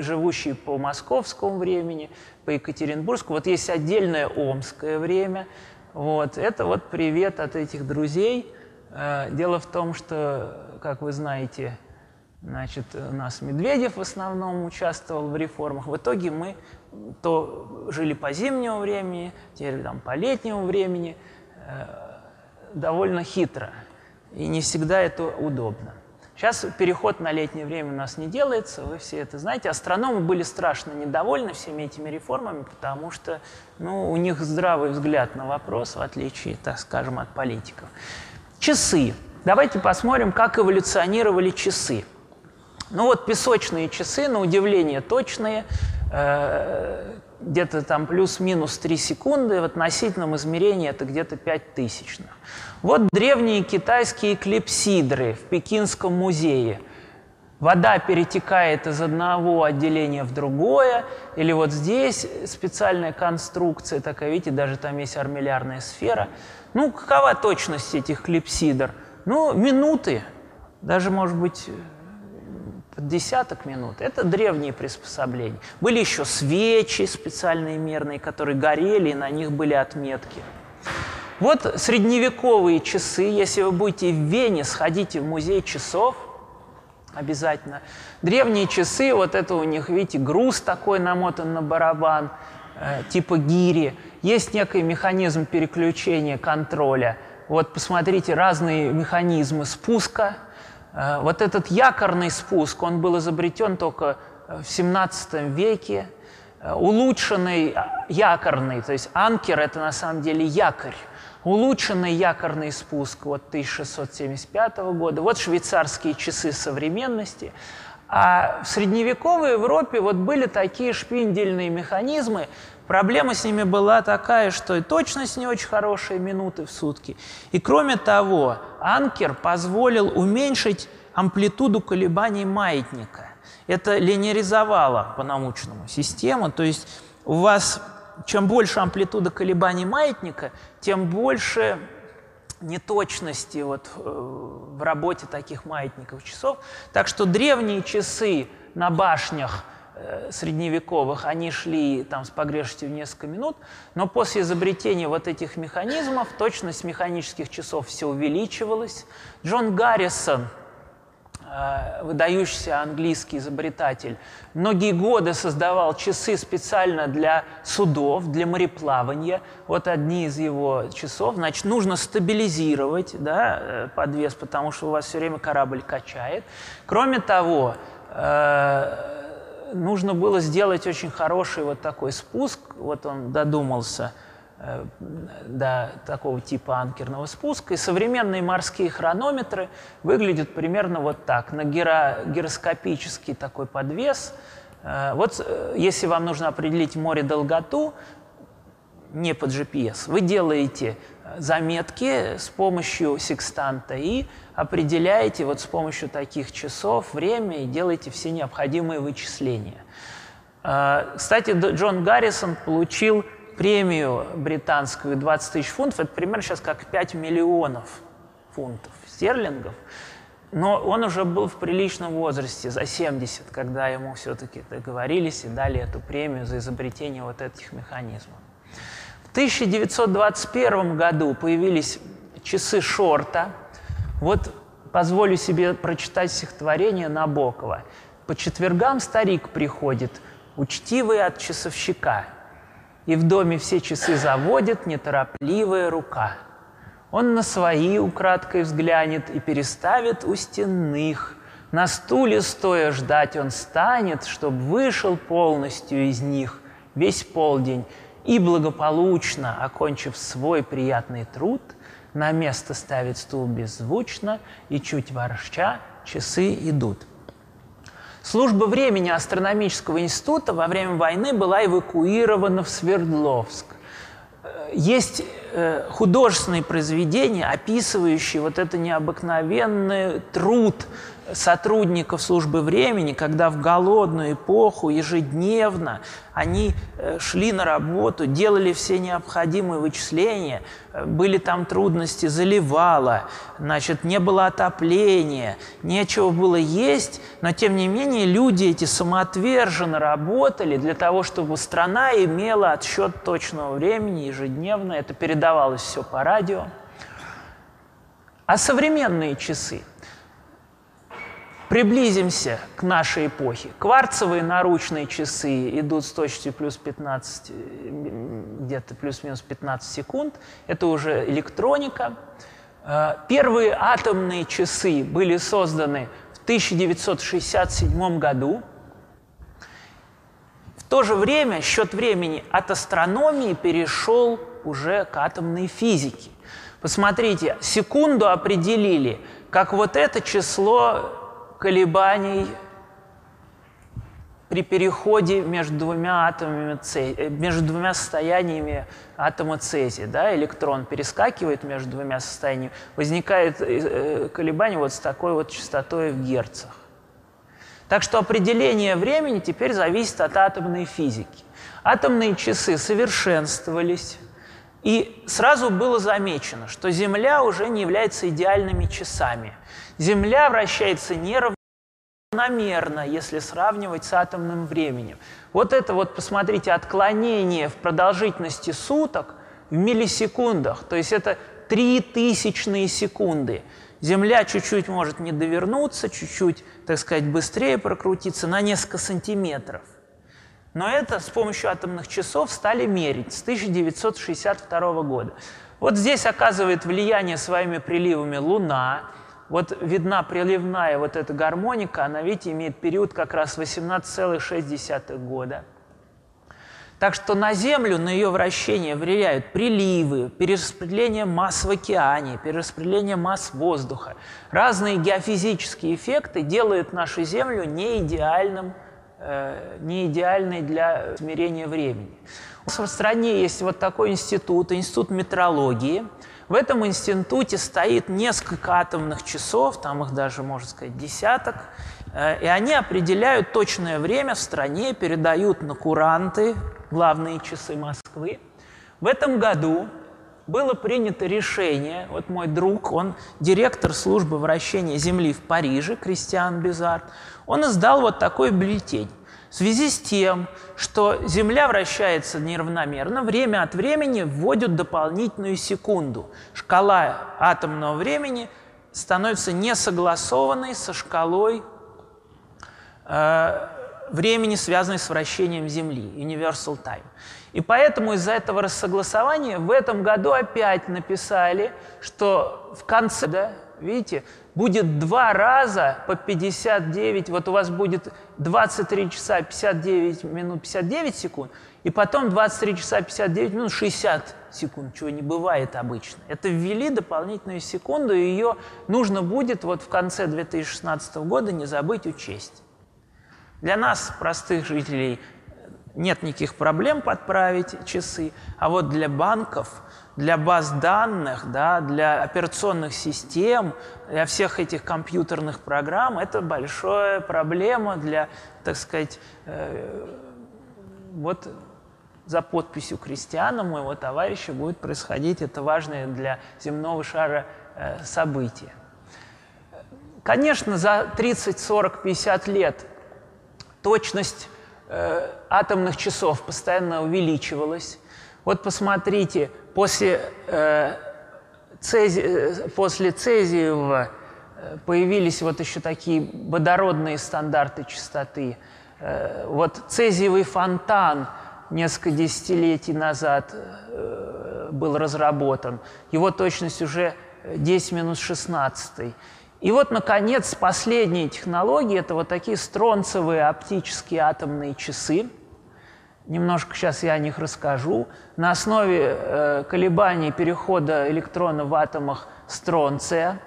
живущие по московскому времени, по Екатеринбургскому. Вот есть отдельное омское время. Вот. Это вот привет от этих друзей – Э, дело в том, что, как вы знаете, значит, у нас Медведев в основном участвовал в реформах. В итоге мы то жили по зимнему времени, теперь там по летнему времени, э, довольно хитро. И не всегда это удобно. Сейчас переход на летнее время у нас не делается, вы все это знаете. Астрономы были страшно недовольны всеми этими реформами, потому что ну, у них здравый взгляд на вопрос, в отличие, так скажем, от политиков. Часы. Давайте посмотрим, как эволюционировали часы. Ну вот песочные часы, на удивление точные, э, где-то там плюс-минус 3 секунды, в относительном измерении это где-то 5 тысячных. Вот древние китайские клипсидры в Пекинском музее. Вода перетекает из одного отделения в другое, или вот здесь специальная конструкция такая, видите, даже там есть армиллярная сфера. Ну, какова точность этих клипсидр? Ну, минуты, даже, может быть, десяток минут. Это древние приспособления. Были еще свечи специальные мерные, которые горели, и на них были отметки. Вот средневековые часы. Если вы будете в Вене, сходите в музей часов обязательно. Древние часы, вот это у них, видите, груз такой намотан на барабан, э, типа гири. Есть некий механизм переключения контроля. Вот посмотрите, разные механизмы спуска. Э, вот этот якорный спуск, он был изобретен только в 17 веке. Э, улучшенный якорный, то есть анкер – это на самом деле якорь улучшенный якорный спуск вот 1675 года, вот швейцарские часы современности. А в средневековой Европе вот были такие шпиндельные механизмы, Проблема с ними была такая, что и точность не очень хорошая, минуты в сутки. И кроме того, анкер позволил уменьшить амплитуду колебаний маятника. Это линеризовало по-научному систему, то есть у вас чем больше амплитуда колебаний маятника, тем больше неточности вот э, в работе таких маятников часов. Так что древние часы на башнях средневековых, они шли там с погрешностью в несколько минут, но после изобретения вот этих механизмов точность механических часов все увеличивалась. Джон Гаррисон – Э, выдающийся английский изобретатель, многие годы создавал часы специально для судов, для мореплавания. Вот одни из его часов. Значит, нужно стабилизировать да, э, подвес, потому что у вас все время корабль качает. Кроме того, э, нужно было сделать очень хороший вот такой спуск. Вот он додумался – Э, до такого типа анкерного спуска. И современные морские хронометры выглядят примерно вот так. На гиро, гироскопический такой подвес. Э, вот э, если вам нужно определить море долготу, не под GPS, вы делаете заметки с помощью секстанта и определяете вот с помощью таких часов время и делаете все необходимые вычисления. Кстати, Джон Гаррисон получил премию британскую 20 тысяч фунтов, это примерно сейчас как 5 миллионов фунтов стерлингов. Но он уже был в приличном возрасте, за 70, когда ему все-таки договорились и дали эту премию за изобретение вот этих механизмов. В 1921 году появились часы шорта. Вот позволю себе прочитать стихотворение Набокова. «По четвергам старик приходит, учтивый от часовщика, и в доме все часы заводит неторопливая рука. Он на свои украдкой взглянет и переставит у стенных. На стуле стоя ждать он станет, чтоб вышел полностью из них весь полдень и благополучно, окончив свой приятный труд, на место ставит стул беззвучно и чуть ворча часы идут. Служба времени астрономического института во время войны была эвакуирована в Свердловск. Э, есть э, художественные произведения, описывающие вот это необыкновенный труд сотрудников службы времени, когда в голодную эпоху ежедневно они э, шли на работу, делали все необходимые вычисления, э, были там трудности, заливало, значит, не было отопления, нечего было есть, но тем не менее люди эти самоотверженно работали для того, чтобы страна имела отсчет точного времени ежедневно, это передавалось все по радио. А современные часы – Приблизимся к нашей эпохе. Кварцевые наручные часы идут с точностью плюс 15, где-то плюс-минус 15 секунд. Это уже электроника. Э, первые атомные часы были созданы в 1967 году. В то же время счет времени от астрономии перешел уже к атомной физике. Посмотрите, секунду определили как вот это число колебаний при переходе между двумя атомами э, между двумя состояниями атома цезия. Да, электрон перескакивает между двумя состояниями, возникает э, э, колебание вот с такой вот частотой в герцах. Так что определение времени теперь зависит от атомной физики. Атомные часы совершенствовались, и сразу было замечено, что Земля уже не является идеальными часами – Земля вращается неравномерно, если сравнивать с атомным временем. Вот это вот, посмотрите, отклонение в продолжительности суток в миллисекундах, то есть это три тысячные секунды. Земля чуть-чуть может не довернуться, чуть-чуть, так сказать, быстрее прокрутиться на несколько сантиметров. Но это с помощью атомных часов стали мерить с 1962 года. Вот здесь оказывает влияние своими приливами Луна, вот видна приливная вот эта гармоника, она, видите, имеет период как раз 18,6 года. Так что на Землю, на ее вращение влияют приливы, перераспределение масс в океане, перераспределение масс воздуха. Разные геофизические эффекты делают нашу Землю не, идеальным, э, не идеальной для измерения времени. У нас в стране есть вот такой институт, институт метрологии – в этом институте стоит несколько атомных часов, там их даже, можно сказать, десяток, э, и они определяют точное время в стране, передают на куранты, главные часы Москвы. В этом году было принято решение, вот мой друг, он директор службы вращения Земли в Париже, Кристиан Безарт, он издал вот такой бюллетень. В связи с тем, что Земля вращается неравномерно, время от времени вводят дополнительную секунду. Шкала атомного времени становится несогласованной со шкалой э, времени, связанной с вращением Земли, Universal Time. И поэтому из-за этого рассогласования в этом году опять написали, что в конце, да, видите, будет два раза по 59, вот у вас будет 23 часа 59 минут 59 секунд, и потом 23 часа 59 минут 60 секунд, чего не бывает обычно. Это ввели дополнительную секунду, и ее нужно будет вот в конце 2016 года не забыть учесть. Для нас, простых жителей, нет никаких проблем подправить часы, а вот для банков, для баз данных, да, для операционных систем, для всех этих компьютерных программ это большая проблема для, так сказать, э, вот за подписью крестьяна моего товарища будет происходить это важное для земного шара э, событие. Конечно, за 30, 40, 50 лет точность э, атомных часов постоянно увеличивалась. Вот посмотрите, после, э, цези, э, после цезиевого э, появились вот еще такие водородные стандарты частоты. Э, вот цезиевый фонтан несколько десятилетий назад э, был разработан. Его точность уже 10 минус 16. И вот, наконец, последние технологии – это вот такие стронцевые оптические атомные часы. Немножко сейчас я о них расскажу. На основе э, колебаний перехода электрона в атомах стронция.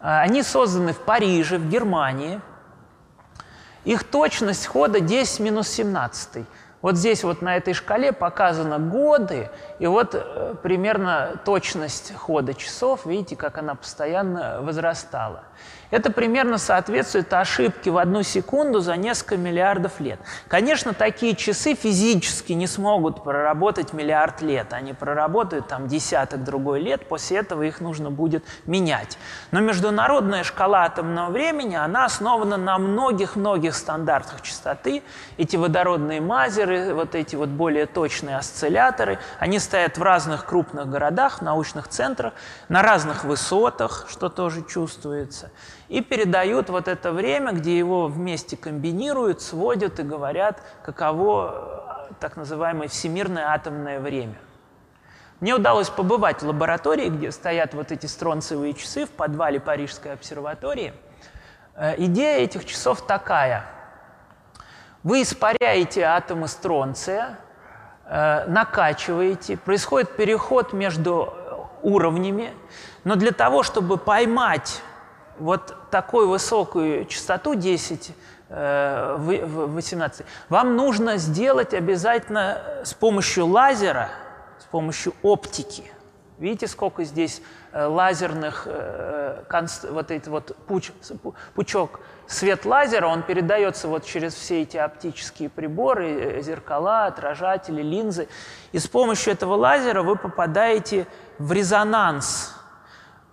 Э, они созданы в Париже, в Германии. Их точность хода 10 минус 17. Вот здесь вот на этой шкале показаны годы, и вот э, примерно точность хода часов, видите, как она постоянно возрастала. Это примерно соответствует ошибке в одну секунду за несколько миллиардов лет. Конечно, такие часы физически не смогут проработать миллиард лет. Они проработают там десяток другой лет, после этого их нужно будет менять. Но международная шкала атомного времени, она основана на многих-многих стандартах частоты. Эти водородные мазеры, вот эти вот более точные осцилляторы, они стоят в разных крупных городах, научных центрах, на разных высотах, что тоже чувствуется, и передают вот это время, где его вместе комбинируют, сводят и говорят, каково э, так называемое всемирное атомное время. Мне удалось побывать в лаборатории, где стоят вот эти стронцевые часы в подвале Парижской обсерватории. Э, идея этих часов такая. Вы испаряете атомы стронция, э, накачиваете, происходит переход между уровнями, но для того, чтобы поймать вот такую высокую частоту 10 18, э, вам нужно сделать обязательно с помощью лазера – помощью оптики. Видите, сколько здесь э, лазерных, э, вот этот вот пуч, пучок свет лазера, он передается вот через все эти оптические приборы, зеркала, отражатели, линзы. И с помощью этого лазера вы попадаете в резонанс.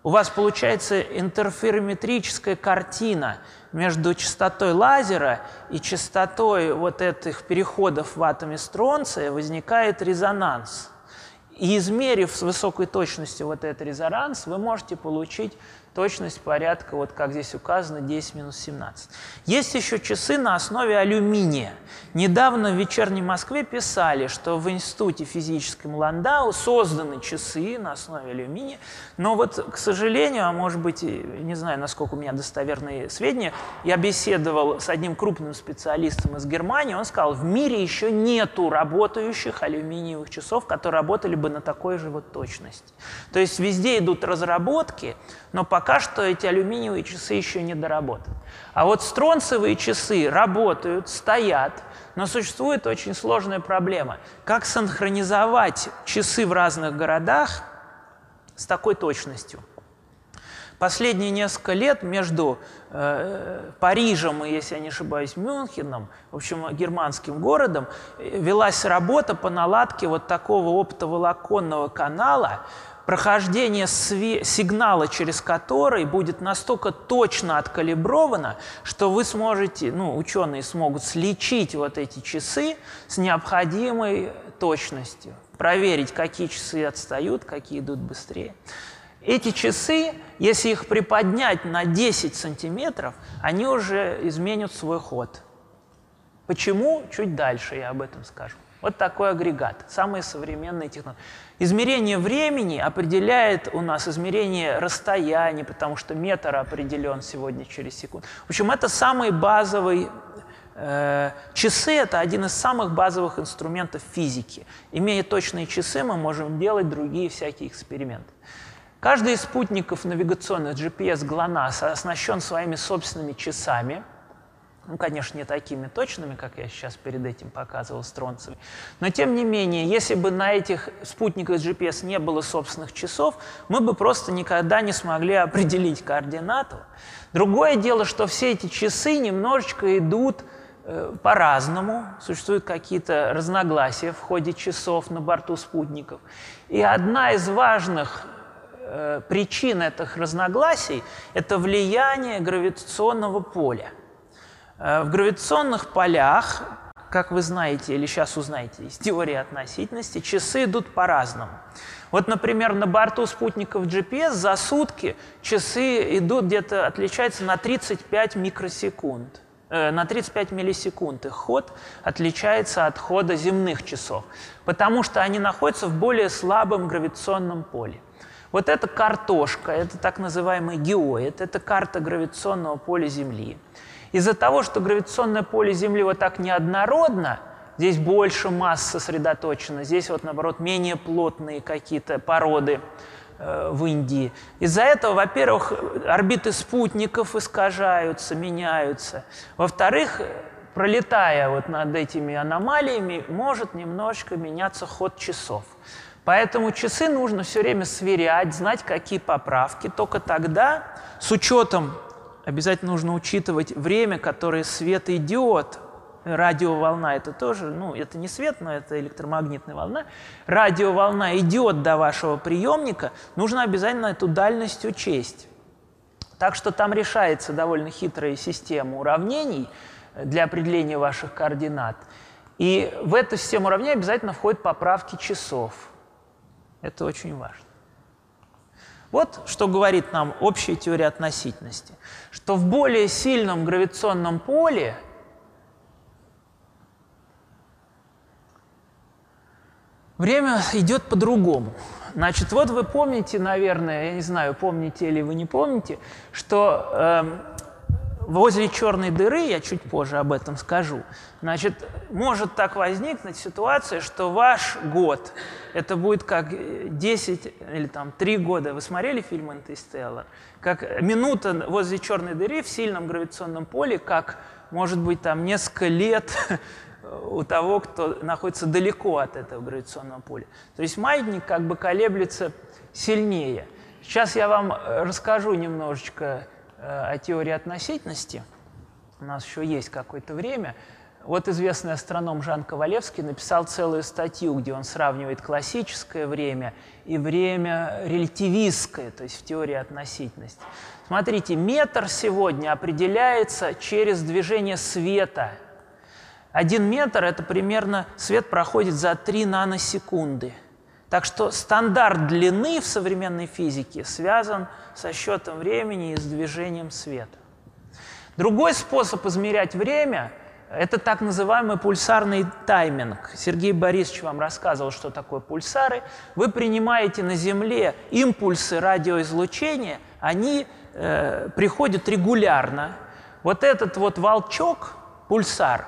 У вас получается интерферометрическая картина между частотой лазера и частотой вот этих переходов в атоме стронция возникает резонанс. И измерив с высокой точностью вот этот резонанс, вы можете получить точность порядка, вот как здесь указано, 10 минус 17. Есть еще часы на основе алюминия. Недавно в «Вечерней Москве» писали, что в Институте физическом Ландау созданы часы на основе алюминия, но вот, к сожалению, а может быть, не знаю, насколько у меня достоверные сведения, я беседовал с одним крупным специалистом из Германии, он сказал, в мире еще нету работающих алюминиевых часов, которые работали бы на такой же вот точности. То есть везде идут разработки, но пока что эти алюминиевые часы еще не доработаны. А вот стронцевые часы работают, стоят, но существует очень сложная проблема. Как синхронизовать часы в разных городах с такой точностью? Последние несколько лет между э, Парижем и, если я не ошибаюсь, Мюнхеном, в общем, германским городом, э, велась работа по наладке вот такого оптоволоконного канала, прохождение сигнала, через который будет настолько точно откалибровано, что вы сможете, ну, ученые смогут сличить вот эти часы с необходимой точностью, проверить, какие часы отстают, какие идут быстрее. Эти часы, если их приподнять на 10 сантиметров, они уже изменят свой ход. Почему? Чуть дальше я об этом скажу. Вот такой агрегат, самые современные технологии. Измерение времени определяет у нас измерение расстояния, потому что метр определен сегодня через секунду. В общем, это самый базовый э, Часы – это один из самых базовых инструментов физики. Имея точные часы, мы можем делать другие всякие эксперименты. Каждый из спутников навигационных GPS GLONASS оснащен своими собственными часами – ну, конечно, не такими точными, как я сейчас перед этим показывал стронцевый. Но, тем не менее, если бы на этих спутниках GPS не было собственных часов, мы бы просто никогда не смогли определить координату. Другое дело, что все эти часы немножечко идут э, по-разному. Существуют какие-то разногласия в ходе часов на борту спутников. И одна из важных э, причин этих разногласий – это влияние гравитационного поля – в гравитационных полях, как вы знаете или сейчас узнаете из теории относительности, часы идут по-разному. Вот, например, на борту спутников GPS за сутки часы идут где-то, отличаются на 35 микросекунд. Э, на 35 миллисекунд их ход отличается от хода земных часов, потому что они находятся в более слабом гравитационном поле. Вот эта картошка, это так называемый геоид, это карта гравитационного поля Земли. Из-за того, что гравитационное поле Земли вот так неоднородно, здесь больше масс сосредоточено, здесь вот наоборот менее плотные какие-то породы э, в Индии. Из-за этого, во-первых, орбиты спутников искажаются, меняются. Во-вторых, пролетая вот над этими аномалиями, может немножечко меняться ход часов. Поэтому часы нужно все время сверять, знать, какие поправки. Только тогда, с учетом обязательно нужно учитывать время, которое свет идет. Радиоволна это тоже, ну, это не свет, но это электромагнитная волна. Радиоволна идет до вашего приемника, нужно обязательно эту дальность учесть. Так что там решается довольно хитрая система уравнений для определения ваших координат. И в эту систему уравнений обязательно входят поправки часов. Это очень важно. Вот что говорит нам общая теория относительности, что в более сильном гравитационном поле время идет по-другому. Значит, вот вы помните, наверное, я не знаю, помните или вы не помните, что э, возле черной дыры, я чуть позже об этом скажу, значит, может так возникнуть ситуация, что ваш год, это будет как 10 или там 3 года, вы смотрели фильм «Интерстеллар», как минута возле черной дыры в сильном гравитационном поле, как, может быть, там несколько лет у того, кто находится далеко от этого гравитационного поля. То есть маятник как бы колеблется сильнее. Сейчас я вам расскажу немножечко Э, о теории относительности. У нас еще есть какое-то время. Вот известный астроном Жан Ковалевский написал целую статью, где он сравнивает классическое время и время релятивистское, то есть в теории относительности. Смотрите, метр сегодня определяется через движение света. Один метр – это примерно свет проходит за 3 наносекунды – так что стандарт длины в современной физике связан со счетом времени и с движением света. Другой способ измерять время – это так называемый пульсарный тайминг. Сергей Борисович вам рассказывал, что такое пульсары. Вы принимаете на Земле импульсы радиоизлучения, они э, приходят регулярно. Вот этот вот волчок, пульсар,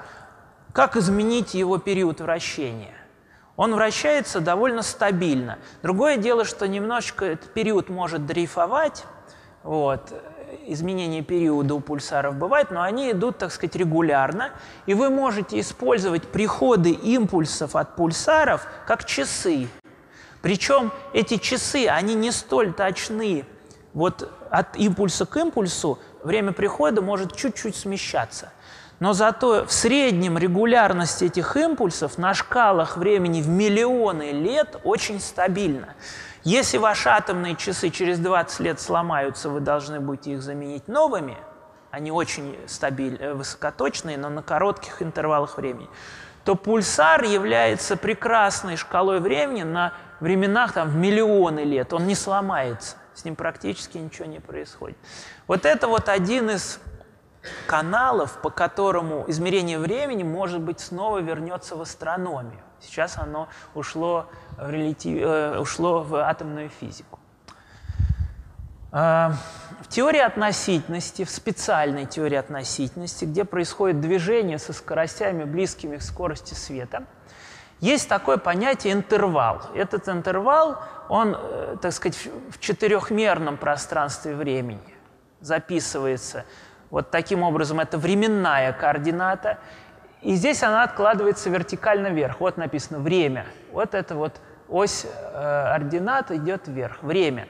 как изменить его период вращения? Он вращается довольно стабильно. Другое дело, что немножечко этот период может дрейфовать, вот, изменение периода у пульсаров бывает, но они идут, так сказать, регулярно, и вы можете использовать приходы импульсов от пульсаров как часы. Причем эти часы, они не столь точны. Вот от импульса к импульсу время прихода может чуть-чуть смещаться. Но зато в среднем регулярность этих импульсов на шкалах времени в миллионы лет очень стабильна. Если ваши атомные часы через 20 лет сломаются, вы должны будете их заменить новыми, они очень стабильные, э, высокоточные, но на коротких интервалах времени, то пульсар является прекрасной шкалой времени на временах там, в миллионы лет. Он не сломается, с ним практически ничего не происходит. Вот это вот один из каналов, по которому измерение времени, может быть, снова вернется в астрономию. Сейчас оно ушло в, релятив... э, ушло в атомную физику. Э, в теории относительности, в специальной теории относительности, где происходит движение со скоростями, близкими к скорости света, есть такое понятие интервал. Этот интервал, он, э, так сказать, в четырехмерном пространстве времени записывается вот таким образом это временная координата. И здесь она откладывается вертикально вверх. Вот написано время. Вот это вот ось э, ординат идет вверх. Время.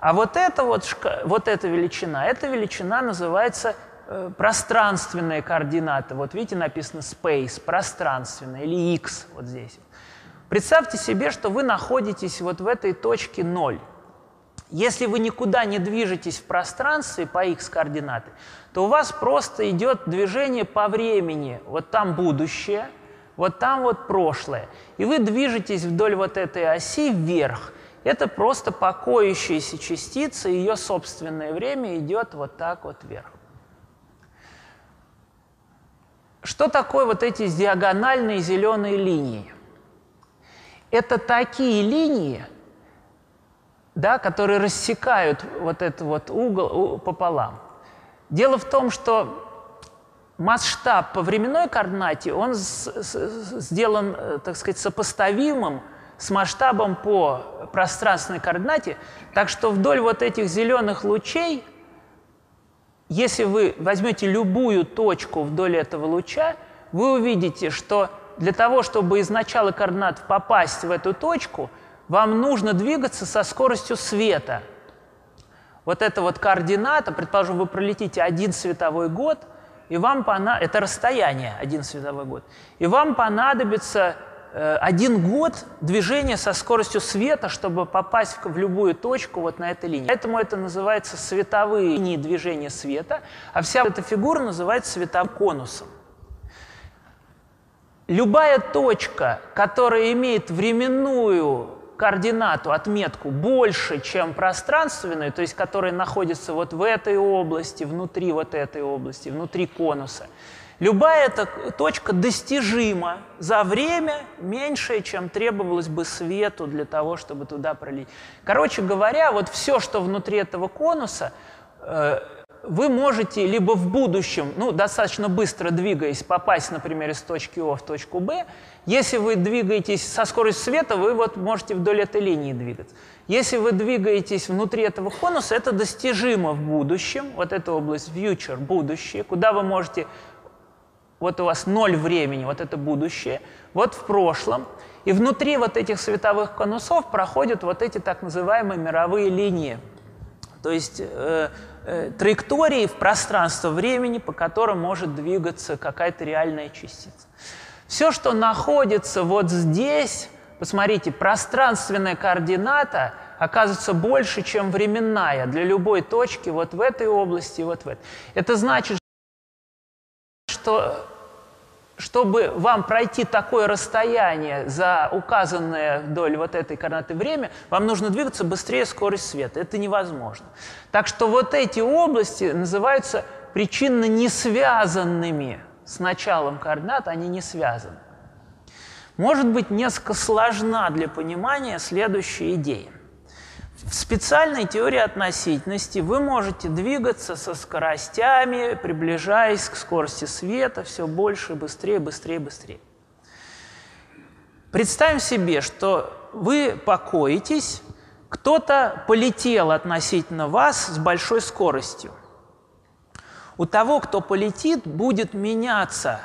А вот эта вот, вот эта величина, эта величина называется э, пространственная координата. Вот видите, написано space, пространственная, или x вот здесь. Представьте себе, что вы находитесь вот в этой точке 0. Если вы никуда не движетесь в пространстве по x координаты, то у вас просто идет движение по времени. Вот там будущее, вот там вот прошлое. И вы движетесь вдоль вот этой оси вверх. Это просто покоящаяся частица, ее собственное время идет вот так вот вверх. Что такое вот эти диагональные зеленые линии? Это такие линии, да, которые рассекают вот этот вот угол пополам. Дело в том, что масштаб по временной координате, он сделан, э, так сказать, сопоставимым с масштабом по пространственной координате, так что вдоль вот этих зеленых лучей, если вы возьмете любую точку вдоль этого луча, вы увидите, что для того, чтобы из начала координат попасть в эту точку – вам нужно двигаться со скоростью света. Вот эта вот координата, предположим, вы пролетите один световой год, и вам понадобится, это расстояние, один световой год, и вам понадобится э, один год движения со скоростью света, чтобы попасть в, в любую точку вот на этой линии. Поэтому это называется световые линии движения света, а вся эта фигура называется световым конусом. любая точка, которая имеет временную координату, отметку больше, чем пространственную, то есть которая находится вот в этой области, внутри вот этой области, внутри конуса, любая эта точка достижима за время меньшее, чем требовалось бы свету для того, чтобы туда пролить. Короче говоря, вот все, что внутри этого конуса, э, вы можете либо в будущем, ну, достаточно быстро двигаясь, попасть, например, из точки О в точку Б. Если вы двигаетесь со скоростью света, вы вот можете вдоль этой линии двигаться. Если вы двигаетесь внутри этого конуса, это достижимо в будущем. Вот эта область future, будущее, куда вы можете... Вот у вас ноль времени, вот это будущее. Вот в прошлом. И внутри вот этих световых конусов проходят вот эти так называемые мировые линии. То есть э, э, траектории в пространство-времени, по которым может двигаться какая-то реальная частица. Все, что находится вот здесь, посмотрите, пространственная координата оказывается больше, чем временная для любой точки вот в этой области, вот в этой. Это значит, что чтобы вам пройти такое расстояние за указанное вдоль вот этой координаты время, вам нужно двигаться быстрее скорости света. Это невозможно. Так что вот эти области называются причинно не связанными с началом координат, они не связаны. Может быть несколько сложна для понимания следующая идея – в специальной теории относительности вы можете двигаться со скоростями, приближаясь к скорости света все больше, быстрее, быстрее, быстрее. Представим себе, что вы покоитесь, кто-то полетел относительно вас с большой скоростью. У того, кто полетит, будет меняться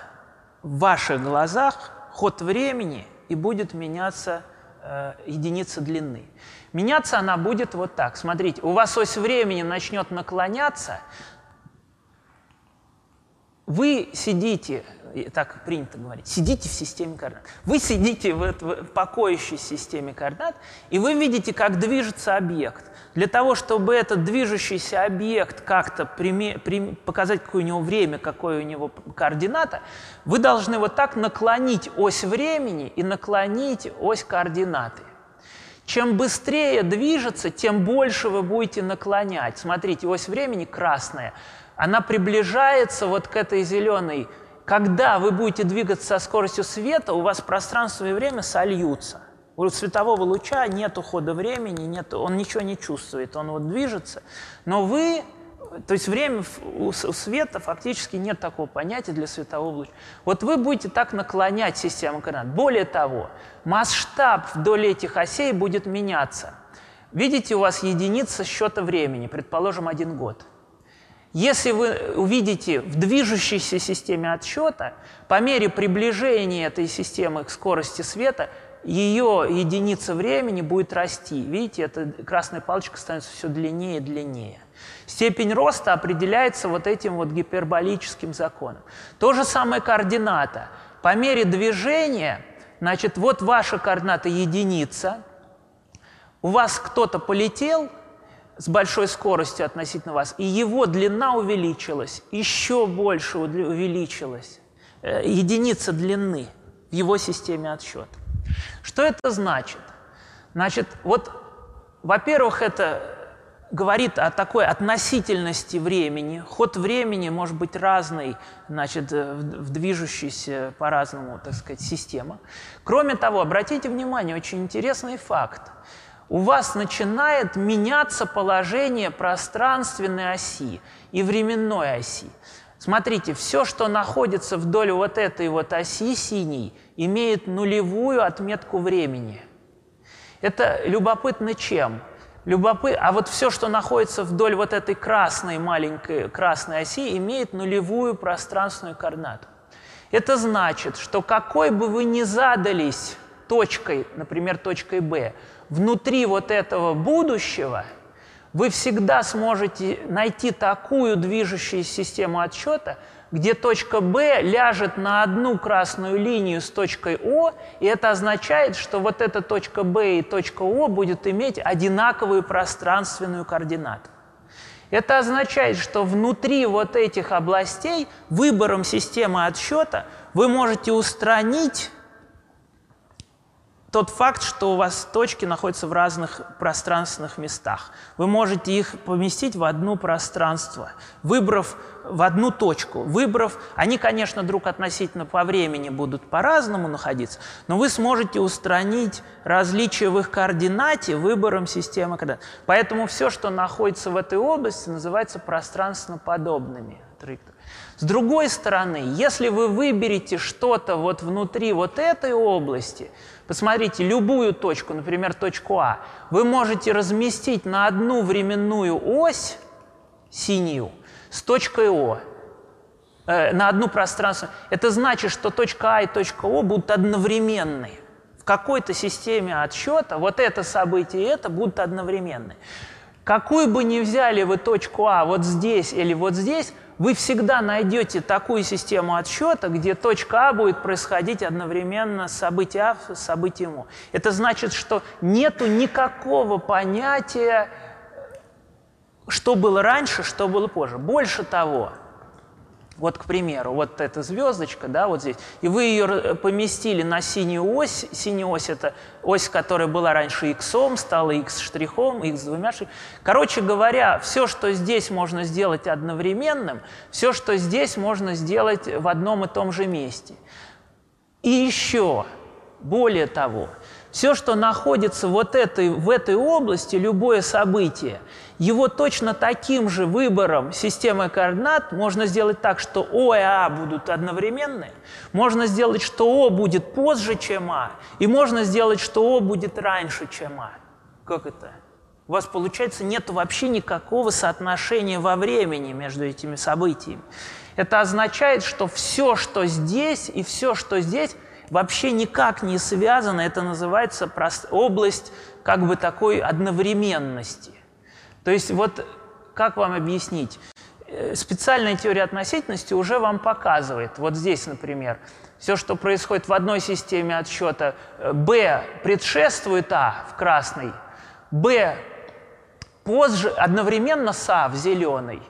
в ваших глазах ход времени и будет меняться э, единица длины. Меняться она будет вот так. Смотрите, у вас ось времени начнет наклоняться, вы сидите, так принято говорить, сидите в системе координат. Вы сидите в, в покоящей системе координат, и вы видите, как движется объект. Для того, чтобы этот движущийся объект как-то показать, какое у него время, какое у него координата, вы должны вот так наклонить ось времени и наклонить ось координаты. Чем быстрее движется, тем больше вы будете наклонять. Смотрите, ось времени красная, она приближается вот к этой зеленой. Когда вы будете двигаться со скоростью света, у вас пространство и время сольются. У светового луча нет ухода времени, нет, он ничего не чувствует, он вот движется, но вы то есть время у света фактически нет такого понятия для светового луча. Вот вы будете так наклонять систему координат. Более того, масштаб вдоль этих осей будет меняться. Видите, у вас единица счета времени, предположим, один год. Если вы увидите в движущейся системе отсчета, по мере приближения этой системы к скорости света, ее единица времени будет расти. Видите, эта красная палочка становится все длиннее и длиннее. Степень роста определяется вот этим вот гиперболическим законом. То же самое координата. По мере движения, значит, вот ваша координата единица, у вас кто-то полетел с большой скоростью относительно вас, и его длина увеличилась, еще больше увеличилась, э, единица длины в его системе отсчета. Что это значит? Значит, вот, во-первых, это говорит о такой относительности времени. Ход времени может быть разный, значит, в движущейся по-разному, так сказать, система. Кроме того, обратите внимание, очень интересный факт. У вас начинает меняться положение пространственной оси и временной оси. Смотрите, все, что находится вдоль вот этой вот оси синей, имеет нулевую отметку времени. Это любопытно чем? Любопы... А вот все, что находится вдоль вот этой красной маленькой красной оси, имеет нулевую пространственную координату. Это значит, что какой бы вы ни задались точкой, например, точкой B, внутри вот этого будущего, вы всегда сможете найти такую движущуюся систему отсчета, где точка B ляжет на одну красную линию с точкой О, и это означает, что вот эта точка B и точка О будет иметь одинаковую пространственную координату. Это означает, что внутри вот этих областей выбором системы отсчета вы можете устранить тот факт, что у вас точки находятся в разных пространственных местах. Вы можете их поместить в одно пространство, выбрав в одну точку, выбрав, они, конечно, друг относительно по времени будут по-разному находиться, но вы сможете устранить различия в их координате выбором системы координат. Поэтому все, что находится в этой области, называется пространственно подобными траекториями. С другой стороны, если вы выберете что-то вот внутри вот этой области, посмотрите, любую точку, например, точку А, вы можете разместить на одну временную ось синюю с точкой О э, на одну пространство. Это значит, что точка А и точка О будут одновременны. В какой-то системе отсчета вот это событие и это будут одновременны. Какую бы ни взяли вы точку А вот здесь или вот здесь, вы всегда найдете такую систему отсчета, где точка А будет происходить одновременно с событием А с событием О. Это значит, что нету никакого понятия, что было раньше, что было позже. Больше того, вот, к примеру, вот эта звездочка, да, вот здесь, и вы ее поместили на синюю ось. Синяя ось – это ось, которая была раньше x, стала x штрихом, x двумя штрихами. Короче говоря, все, что здесь можно сделать одновременным, все, что здесь можно сделать в одном и том же месте. И еще, более того, все, что находится вот этой, в этой области, любое событие – его точно таким же выбором системы координат можно сделать так, что О и А будут одновременны, можно сделать, что О будет позже, чем А, и можно сделать, что О будет раньше, чем А. Как это? У вас, получается, нет вообще никакого соотношения во времени между этими событиями. Это означает, что все, что здесь и все, что здесь, вообще никак не связано. Это называется область как бы такой одновременности. То есть вот как вам объяснить? Э, специальная теория относительности уже вам показывает, вот здесь, например, все, что происходит в одной системе отсчета, B э, предшествует А в красной, B позже, одновременно с А в зеленой,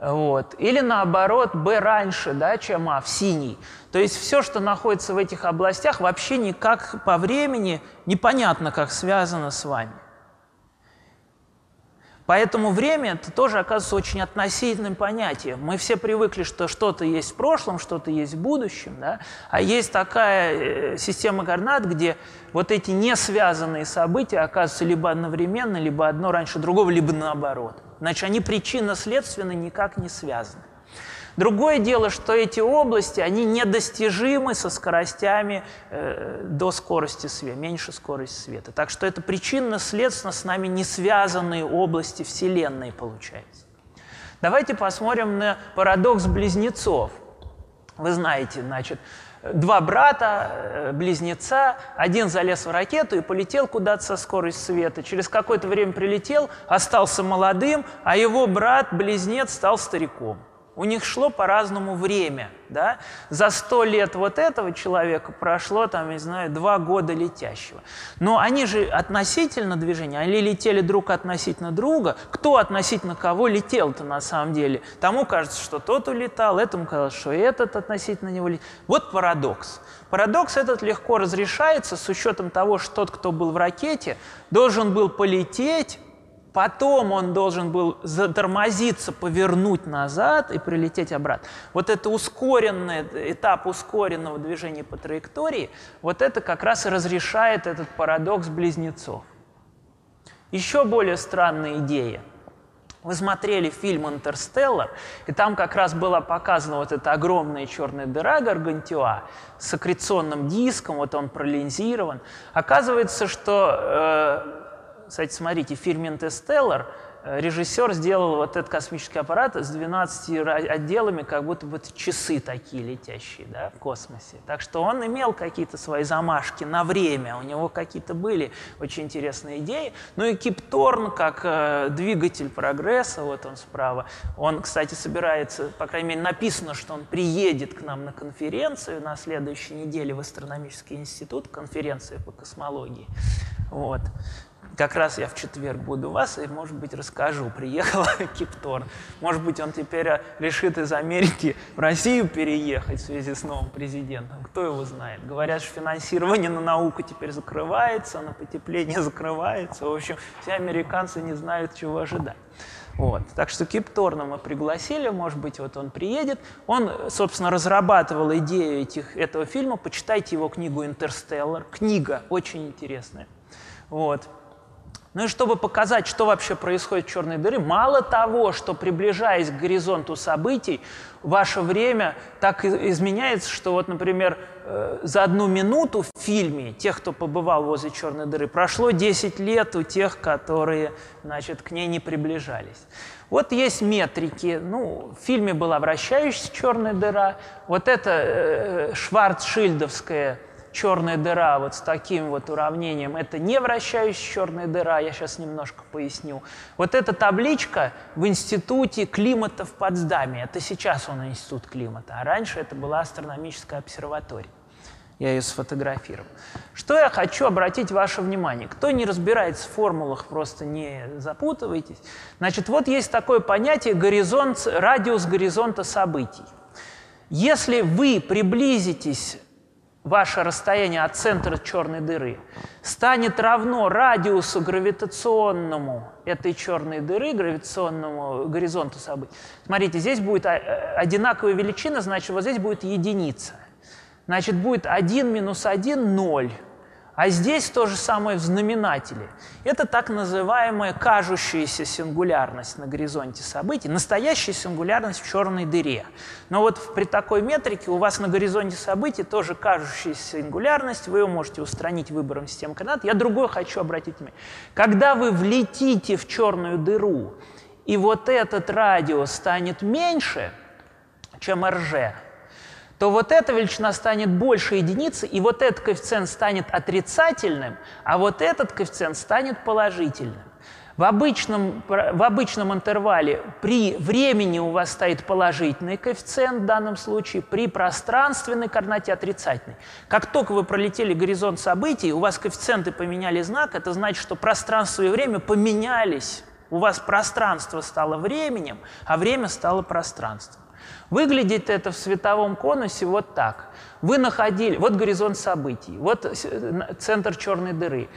вот. Или наоборот, B раньше, да, чем А в синий. То есть все, что находится в этих областях, вообще никак по времени непонятно, как связано с вами. Поэтому время это тоже оказывается очень относительным понятием. Мы все привыкли, что что-то есть в прошлом, что-то есть в будущем, да? а есть такая э, система координат, где вот эти не связанные события оказываются либо одновременно, либо одно раньше другого, либо наоборот. Значит, они причинно-следственно никак не связаны. Другое дело, что эти области, они недостижимы со скоростями э, до скорости света, меньше скорости света. Так что это причинно-следственно с нами не связанные области Вселенной получается. Давайте посмотрим на парадокс близнецов. Вы знаете, значит, два брата, э, близнеца, один залез в ракету и полетел куда-то со скоростью света. Через какое-то время прилетел, остался молодым, а его брат-близнец стал стариком. У них шло по-разному время. Да? За сто лет вот этого человека прошло, там, не знаю, два года летящего. Но они же относительно движения, они летели друг относительно друга. Кто относительно кого летел-то на самом деле? Тому кажется, что тот улетал, этому казалось, что этот относительно него летел. Вот парадокс. Парадокс этот легко разрешается с учетом того, что тот, кто был в ракете, должен был полететь Потом он должен был затормозиться, повернуть назад и прилететь обратно. Вот это ускоренный этап ускоренного движения по траектории, вот это как раз и разрешает этот парадокс близнецов. Еще более странная идея. Вы смотрели фильм «Интерстеллар», и там как раз была показана вот эта огромная черная дыра Гаргантюа с аккреционным диском, вот он пролинзирован. Оказывается, что э, кстати, смотрите, в фильме э, режиссер сделал вот этот космический аппарат с 12 отделами, как будто бы часы такие летящие да, в космосе. Так что он имел какие-то свои замашки на время, у него какие-то были очень интересные идеи. Ну и Кип Торн, как э, двигатель прогресса, вот он справа, он, кстати, собирается, по крайней мере, написано, что он приедет к нам на конференцию на следующей неделе в Астрономический институт, конференция по космологии. Вот. Как раз я в четверг буду у вас и, может быть, расскажу. Приехал Кипторн. Может быть, он теперь э, решит из Америки в Россию переехать в связи с новым президентом. Кто его знает? Говорят, что финансирование на науку теперь закрывается, на потепление закрывается. В общем, все американцы не знают, чего ожидать. Вот. Так что Кипторна мы пригласили, может быть, вот он приедет. Он, собственно, разрабатывал идею этих, этого фильма. Почитайте его книгу «Интерстеллар». Книга очень интересная. Вот. Ну и чтобы показать, что вообще происходит в черной дыре, мало того, что приближаясь к горизонту событий, ваше время так изменяется, что вот, например, э, за одну минуту в фильме тех, кто побывал возле черной дыры, прошло 10 лет у тех, которые, значит, к ней не приближались. Вот есть метрики. Ну, в фильме была вращающаяся черная дыра. Вот это э, Шварцшильдовская черная дыра вот с таким вот уравнением, это не вращающая черная дыра, я сейчас немножко поясню. Вот эта табличка в Институте климата в Потсдаме, это сейчас он Институт климата, а раньше это была астрономическая обсерватория. Я ее сфотографировал. Что я хочу обратить ваше внимание. Кто не разбирается в формулах, просто не запутывайтесь. Значит, вот есть такое понятие горизонт, радиус горизонта событий. Если вы приблизитесь ваше расстояние от центра черной дыры станет равно радиусу гравитационному этой черной дыры, гравитационному горизонту событий. Смотрите, здесь будет а, э, одинаковая величина, значит, вот здесь будет единица. Значит, будет 1 минус 1 – 0. А здесь то же самое в знаменателе. Это так называемая кажущаяся сингулярность на горизонте событий, настоящая сингулярность в черной дыре. Но вот при такой метрике у вас на горизонте событий тоже кажущаяся сингулярность, вы ее можете устранить выбором системы координат. Я другое хочу обратить внимание. Когда вы влетите в черную дыру, и вот этот радиус станет меньше, чем РЖ, то вот эта величина станет больше единицы, и вот этот коэффициент станет отрицательным, а вот этот коэффициент станет положительным. В обычном, в обычном интервале при времени у вас стоит положительный коэффициент в данном случае, при пространственной координате отрицательный. Как только вы пролетели горизонт событий, у вас коэффициенты поменяли знак, это значит, что пространство и время поменялись. У вас пространство стало временем, а время стало пространством. Выглядит это в световом конусе вот так. Вы находили, вот горизонт событий, вот центр черной дыры.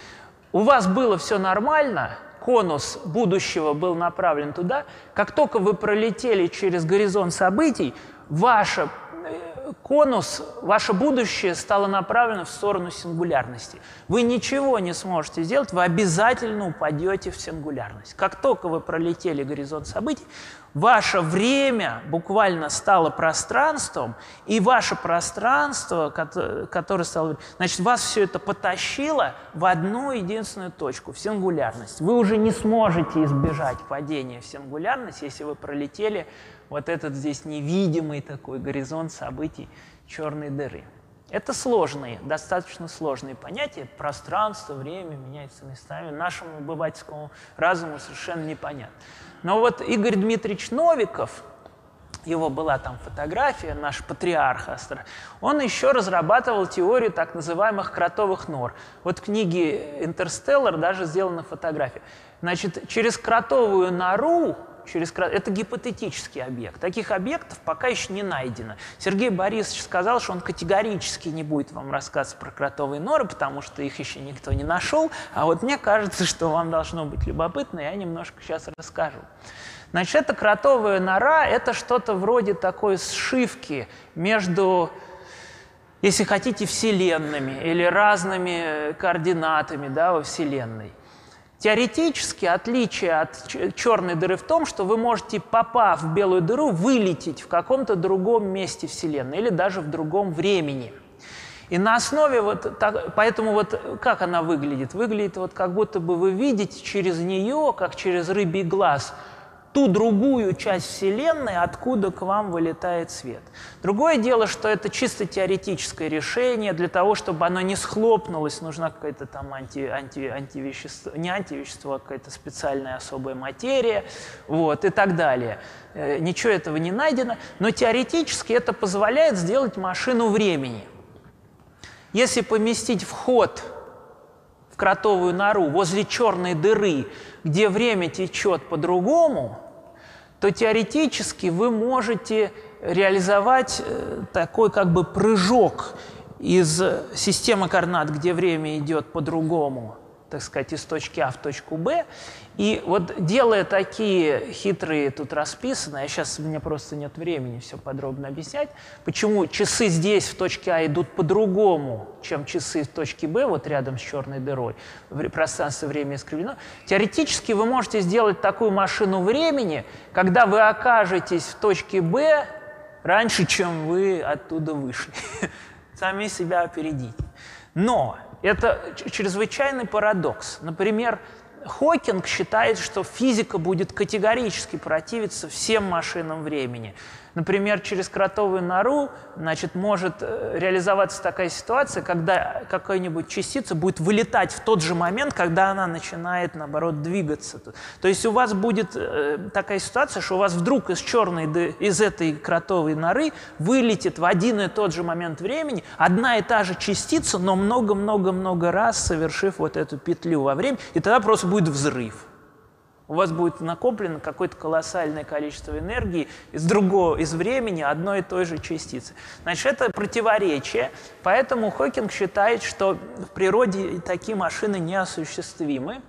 У вас было все нормально, конус будущего был направлен туда. Как только вы пролетели через горизонт событий, ваше конус, ваше будущее стало направлено в сторону сингулярности. Вы ничего не сможете сделать, вы обязательно упадете в сингулярность. Как только вы пролетели горизонт событий, ваше время буквально стало пространством, и ваше пространство, которое стало... Значит, вас все это потащило в одну единственную точку, в сингулярность. Вы уже не сможете избежать падения в сингулярность, если вы пролетели вот этот здесь невидимый такой горизонт событий черной дыры. Это сложные, достаточно сложные понятия. Пространство, время меняется местами. Нашему обывательскому разуму совершенно непонятно. Но вот Игорь Дмитриевич Новиков, его была там фотография, наш патриарх Астра, он еще разрабатывал теорию так называемых кротовых нор. Вот в книге «Интерстеллар» даже сделана фотография. Значит, через кротовую нору через Это гипотетический объект. Таких объектов пока еще не найдено. Сергей Борисович сказал, что он категорически не будет вам рассказывать про кротовые норы, потому что их еще никто не нашел. А вот мне кажется, что вам должно быть любопытно, я немножко сейчас расскажу. Значит, эта кротовая нора – это что-то вроде такой сшивки между если хотите, вселенными или разными координатами да, во Вселенной. Теоретически отличие от черной дыры в том, что вы можете, попав в белую дыру, вылететь в каком-то другом месте Вселенной или даже в другом времени. И на основе вот так, поэтому вот как она выглядит? Выглядит вот как будто бы вы видите через нее, как через рыбий глаз, ту другую часть Вселенной, откуда к вам вылетает свет. Другое дело, что это чисто теоретическое решение. Для того, чтобы оно не схлопнулось, нужна какая-то там анти, анти, антивещество, не антивещество, а какая-то специальная особая материя, вот, и так далее. Э, ничего этого не найдено, но теоретически это позволяет сделать машину времени. Если поместить вход кротовую нору возле черной дыры, где время течет по-другому, то теоретически вы можете реализовать э, такой как бы прыжок из системы координат, где время идет по-другому, так сказать, из точки А в точку Б. И вот делая такие хитрые тут расписаны, а сейчас у меня просто нет времени все подробно объяснять, почему часы здесь в точке А идут по-другому, чем часы в точке Б, вот рядом с черной дырой, пространство время искривлено. Теоретически вы можете сделать такую машину времени, когда вы окажетесь в точке Б раньше, чем вы оттуда вышли. Сами себя опередите. Но это чрезвычайный парадокс. Например, Хокинг считает, что физика будет категорически противиться всем машинам времени. Например, через кротовую нору значит, может э, реализоваться такая ситуация, когда какая-нибудь частица будет вылетать в тот же момент, когда она начинает, наоборот, двигаться. То есть у вас будет э, такая ситуация, что у вас вдруг из черной, из этой кротовой норы вылетит в один и тот же момент времени одна и та же частица, но много-много-много раз совершив вот эту петлю во время, и тогда просто будет взрыв у вас будет накоплено какое-то колоссальное количество энергии из другого, из времени одной и той же частицы. Значит, это противоречие, поэтому Хокинг считает, что в природе такие машины неосуществимы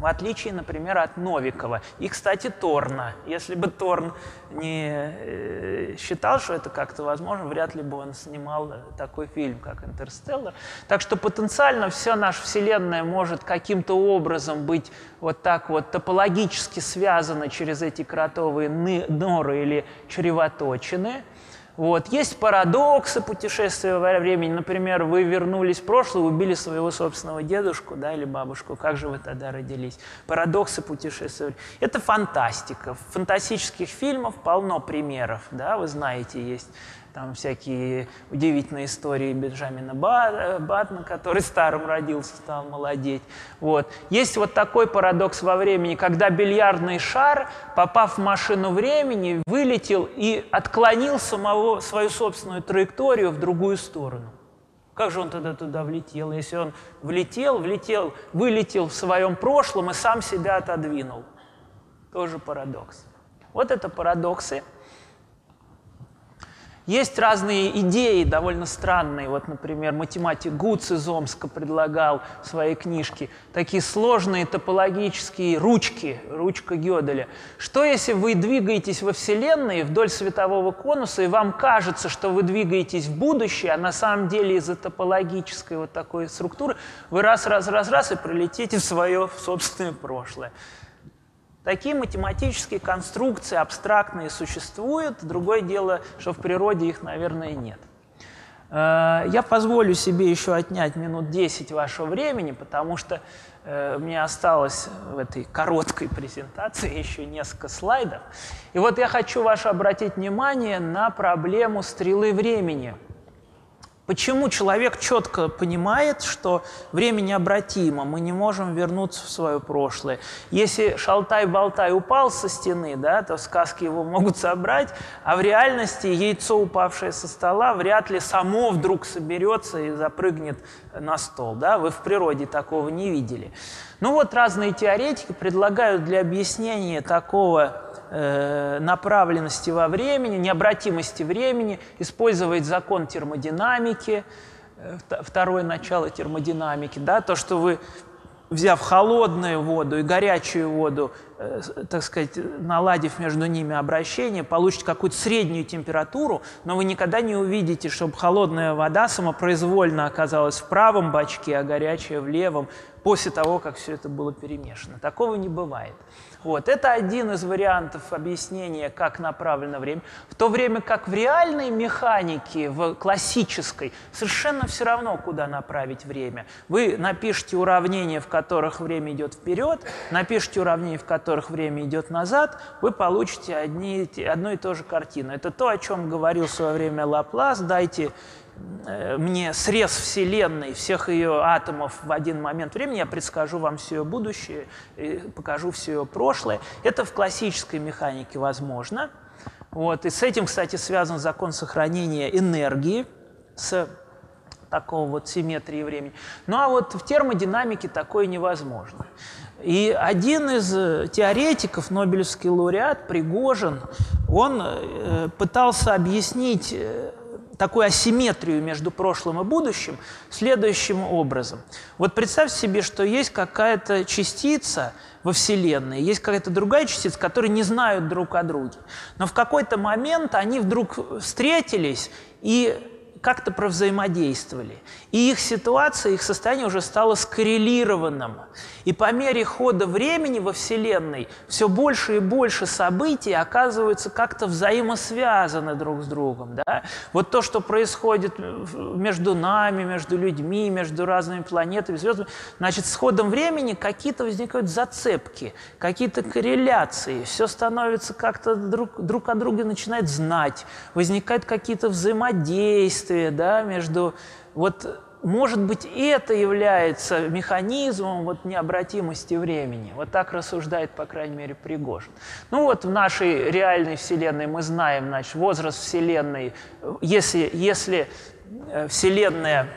в отличие, например, от Новикова. И, кстати, Торна. Если бы Торн не э, считал, что это как-то возможно, вряд ли бы он снимал такой фильм, как «Интерстеллар». Так что потенциально вся наша Вселенная может каким-то образом быть вот так вот топологически связана через эти кротовые норы или чревоточины – вот. Есть парадоксы путешествия во времени. Например, вы вернулись в прошлое, убили своего собственного дедушку да, или бабушку. Как же вы тогда родились? Парадоксы путешествия. Это фантастика. Фантастических фильмах полно примеров. Да, вы знаете, есть там всякие удивительные истории Бенджамина Баттона, который старым родился, стал молодеть. Вот. Есть вот такой парадокс во времени, когда бильярдный шар, попав в машину времени, вылетел и отклонил самого, свою собственную траекторию в другую сторону. Как же он тогда туда влетел? Если он влетел, влетел, вылетел в своем прошлом и сам себя отодвинул. Тоже парадокс. Вот это парадоксы. Есть разные идеи, довольно странные. Вот, например, математик Гуц из Омска предлагал в своей книжке такие сложные топологические ручки, ручка Гёделя. Что если вы двигаетесь во Вселенной вдоль светового конуса, и вам кажется, что вы двигаетесь в будущее, а на самом деле из-за топологической вот такой структуры вы раз, раз, раз, раз и пролетите в свое собственное прошлое. Такие математические конструкции абстрактные существуют. Другое дело, что в природе их, наверное, нет. Э, я позволю себе еще отнять минут 10 вашего времени, потому что э, мне осталось в этой короткой презентации еще несколько слайдов. И вот я хочу ваше обратить внимание на проблему стрелы времени – Почему человек четко понимает, что время необратимо, мы не можем вернуться в свое прошлое. Если шалтай-болтай упал со стены, да, то сказки его могут собрать, а в реальности яйцо, упавшее со стола, вряд ли само вдруг соберется и запрыгнет на стол. Да? Вы в природе такого не видели. Ну вот разные теоретики предлагают для объяснения такого Э, направленности во времени, необратимости времени, использовать закон термодинамики, э, второе начало термодинамики, да, то, что вы, взяв холодную воду и горячую воду, э, так сказать, наладив между ними обращение, получите какую-то среднюю температуру, но вы никогда не увидите, чтобы холодная вода самопроизвольно оказалась в правом бачке, а горячая в левом, после того, как все это было перемешано. Такого не бывает. Вот. Это один из вариантов объяснения, как направлено время. В то время как в реальной механике, в классической, совершенно все равно, куда направить время. Вы напишите уравнения, в которых время идет вперед, напишите уравнения, в которых время идет назад, вы получите одни, одну и ту же картину. Это то, о чем говорил в свое время Лаплас. Дайте мне срез Вселенной, всех ее атомов в один момент времени, я предскажу вам все ее будущее, покажу все ее прошлое. Это в классической механике возможно. Вот. И с этим, кстати, связан закон сохранения энергии, с такого вот симметрии времени. Ну а вот в термодинамике такое невозможно. И один из э, теоретиков, Нобелевский лауреат Пригожин, он э, пытался объяснить э, такую асимметрию между прошлым и будущим следующим образом. Вот представьте себе, что есть какая-то частица во Вселенной, есть какая-то другая частица, которые не знают друг о друге. Но в какой-то момент они вдруг встретились и как-то провзаимодействовали. И их ситуация, их состояние уже стало скоррелированным. И по мере хода времени во Вселенной все больше и больше событий оказываются как-то взаимосвязаны друг с другом. Да? Вот то, что происходит между нами, между людьми, между разными планетами, звездами, значит, с ходом времени какие-то возникают зацепки, какие-то корреляции, все становится как-то друг, друг о друге начинает знать, возникают какие-то взаимодействия да, между вот может быть, это является механизмом вот необратимости времени. Вот так рассуждает, по крайней мере, Пригожин. Ну вот в нашей реальной Вселенной мы знаем, значит, возраст Вселенной, если, если э, Вселенная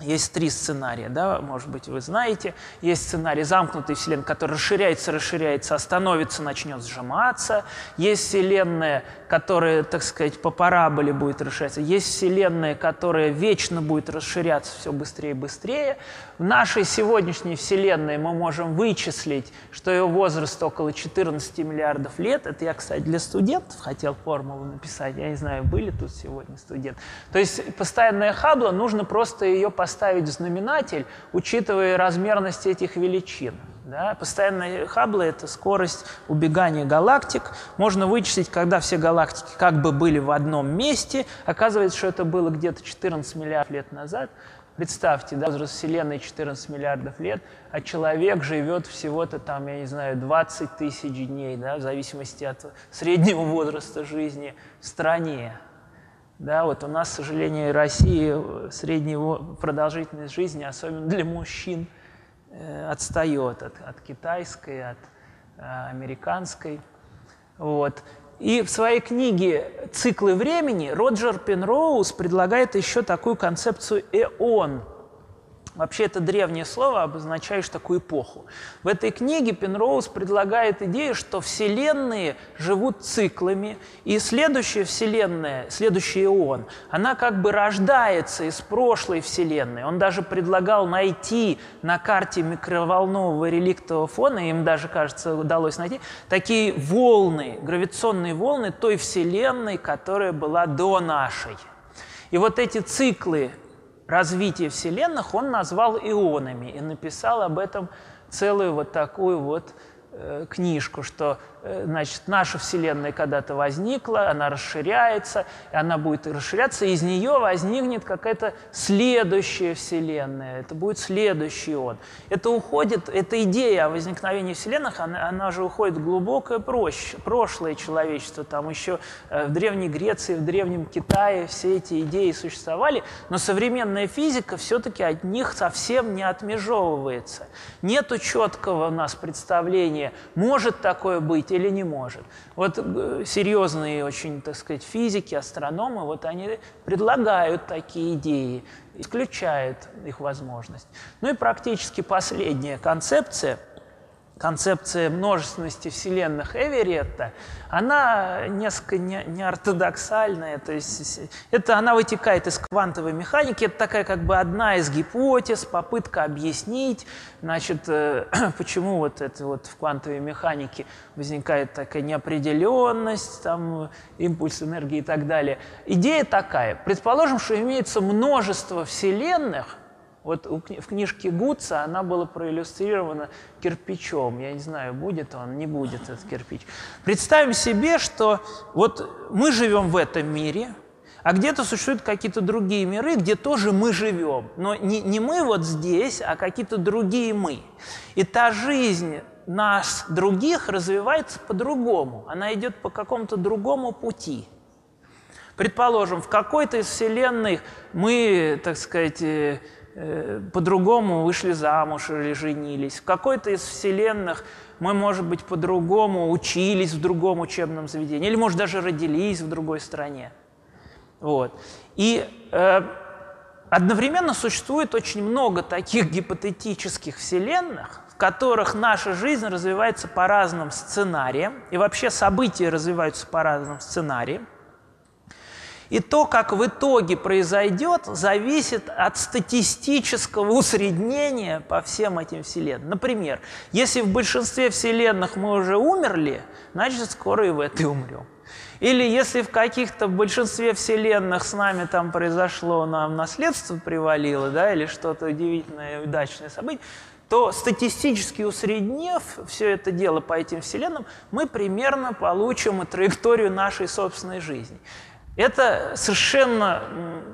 есть три сценария, да, может быть, вы знаете. Есть сценарий замкнутой Вселенной, который расширяется, расширяется, остановится, начнет сжиматься. Есть Вселенная, которая, так сказать, по параболе будет расширяться. Есть Вселенная, которая вечно будет расширяться все быстрее и быстрее. В нашей сегодняшней Вселенной мы можем вычислить, что ее возраст около 14 миллиардов лет. Это я, кстати, для студентов хотел формулу написать. Я не знаю, были тут сегодня студенты. То есть постоянная Хаббла, нужно просто ее поставить в знаменатель, учитывая размерность этих величин. Да? Постоянная Хаббла – это скорость убегания галактик. Можно вычислить, когда все галактики как бы были в одном месте. Оказывается, что это было где-то 14 миллиардов лет назад. Представьте, да, возраст Вселенной 14 миллиардов лет, а человек живет всего-то там, я не знаю, 20 тысяч дней, да, в зависимости от среднего возраста жизни в стране. Да, вот у нас, к сожалению, в России средняя продолжительность жизни, особенно для мужчин, э, отстает от, от китайской, от э, американской. Вот. И в своей книге «Циклы времени» Роджер Пенроуз предлагает еще такую концепцию «эон», Вообще это древнее слово, обозначающее такую эпоху. В этой книге Пенроуз предлагает идею, что вселенные живут циклами, и следующая вселенная, следующий ион, она как бы рождается из прошлой вселенной. Он даже предлагал найти на карте микроволнового реликтового фона, им даже, кажется, удалось найти, такие волны, гравитационные волны той вселенной, которая была до нашей. И вот эти циклы развития вселенных он назвал ионами и написал об этом целую вот такую вот э, книжку, что значит, наша Вселенная когда-то возникла, она расширяется, и она будет расширяться, и из нее возникнет какая-то следующая Вселенная, это будет следующий он. Это уходит, эта идея о возникновении Вселенных, она, она же уходит в глубокое проще, прошлое человечества, там еще э, в Древней Греции, в Древнем Китае все эти идеи существовали, но современная физика все-таки от них совсем не отмежевывается. Нету четкого у нас представления, может такое быть или не может. Вот э, серьезные очень, так сказать, физики, астрономы, вот они предлагают такие идеи, исключают их возможность. Ну и практически последняя концепция – концепция множественности вселенных Эверетта, она несколько не, неортодоксальная, то есть это она вытекает из квантовой механики, это такая как бы одна из гипотез, попытка объяснить, значит, э, почему вот это вот в квантовой механике возникает такая неопределенность, там импульс энергии и так далее. Идея такая, предположим, что имеется множество вселенных, вот в книжке Гудса она была проиллюстрирована кирпичом. Я не знаю, будет он, не будет этот кирпич. Представим себе, что вот мы живем в этом мире, а где-то существуют какие-то другие миры, где тоже мы живем. Но не, не мы вот здесь, а какие-то другие мы. И та жизнь нас, других, развивается по-другому. Она идет по какому-то другому пути. Предположим, в какой-то из вселенных мы, так сказать, Э, по-другому вышли замуж или женились. В какой-то из вселенных мы, может быть, по-другому учились в другом учебном заведении, или, может, даже родились в другой стране. Вот. И э, одновременно существует очень много таких гипотетических вселенных, в которых наша жизнь развивается по разным сценариям, и вообще события развиваются по разным сценариям. И то, как в итоге произойдет, зависит от статистического усреднения по всем этим вселенным. Например, если в большинстве вселенных мы уже умерли, значит, скоро и в этой умрем. Или если в каких-то большинстве вселенных с нами там произошло, нам наследство привалило, да, или что-то удивительное, удачное событие, то статистически усреднив все это дело по этим вселенным, мы примерно получим и траекторию нашей собственной жизни. Это совершенно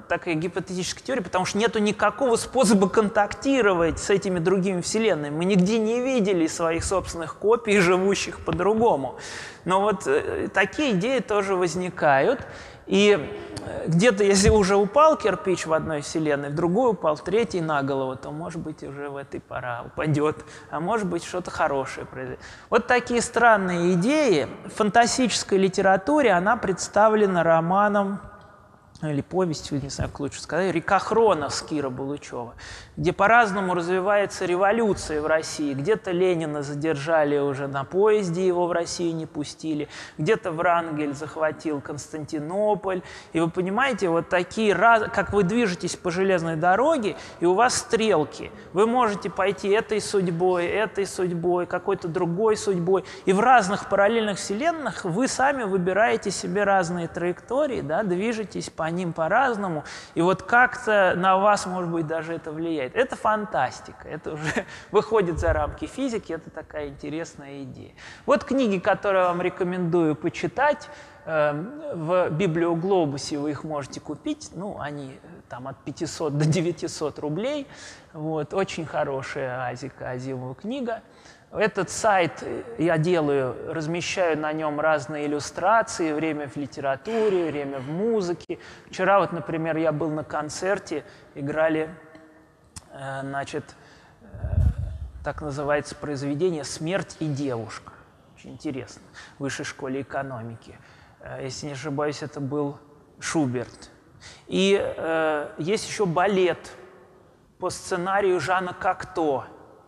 такая гипотетическая теория, потому что нет никакого способа контактировать с этими другими вселенными. Мы нигде не видели своих собственных копий, живущих по-другому. Но вот э, такие идеи тоже возникают. И э, где-то, если уже упал кирпич в одной вселенной, в другую упал, в третий на голову, то, может быть, уже в этой пора упадет, а может быть, что-то хорошее произойдет. Вот такие странные идеи. В фантастической литературе она представлена романом или повестью, не знаю, как лучше сказать, «Река Хронос» Кира Булычева, где по-разному развивается революция в России. Где-то Ленина задержали уже на поезде, его в Россию не пустили, где-то Врангель захватил Константинополь. И вы понимаете, вот такие, как вы движетесь по железной дороге, и у вас стрелки. Вы можете пойти этой судьбой, этой судьбой, какой-то другой судьбой. И в разных параллельных вселенных вы сами выбираете себе разные траектории, да, движетесь по ним по-разному, и вот как-то на вас, может быть, даже это влияет. Это фантастика, это уже выходит за рамки физики, это такая интересная идея. Вот книги, которые я вам рекомендую почитать, эм, в Библиоглобусе вы их можете купить, ну, они там от 500 до 900 рублей, вот, очень хорошая Азика Азимова книга. Этот сайт я делаю, размещаю на нем разные иллюстрации, время в литературе, время в музыке. Вчера вот, например, я был на концерте, играли, э, значит, э, так называется произведение «Смерть и девушка». Очень интересно. В высшей школе экономики. Э, если не ошибаюсь, это был Шуберт. И э, есть еще балет по сценарию Жана Кокто,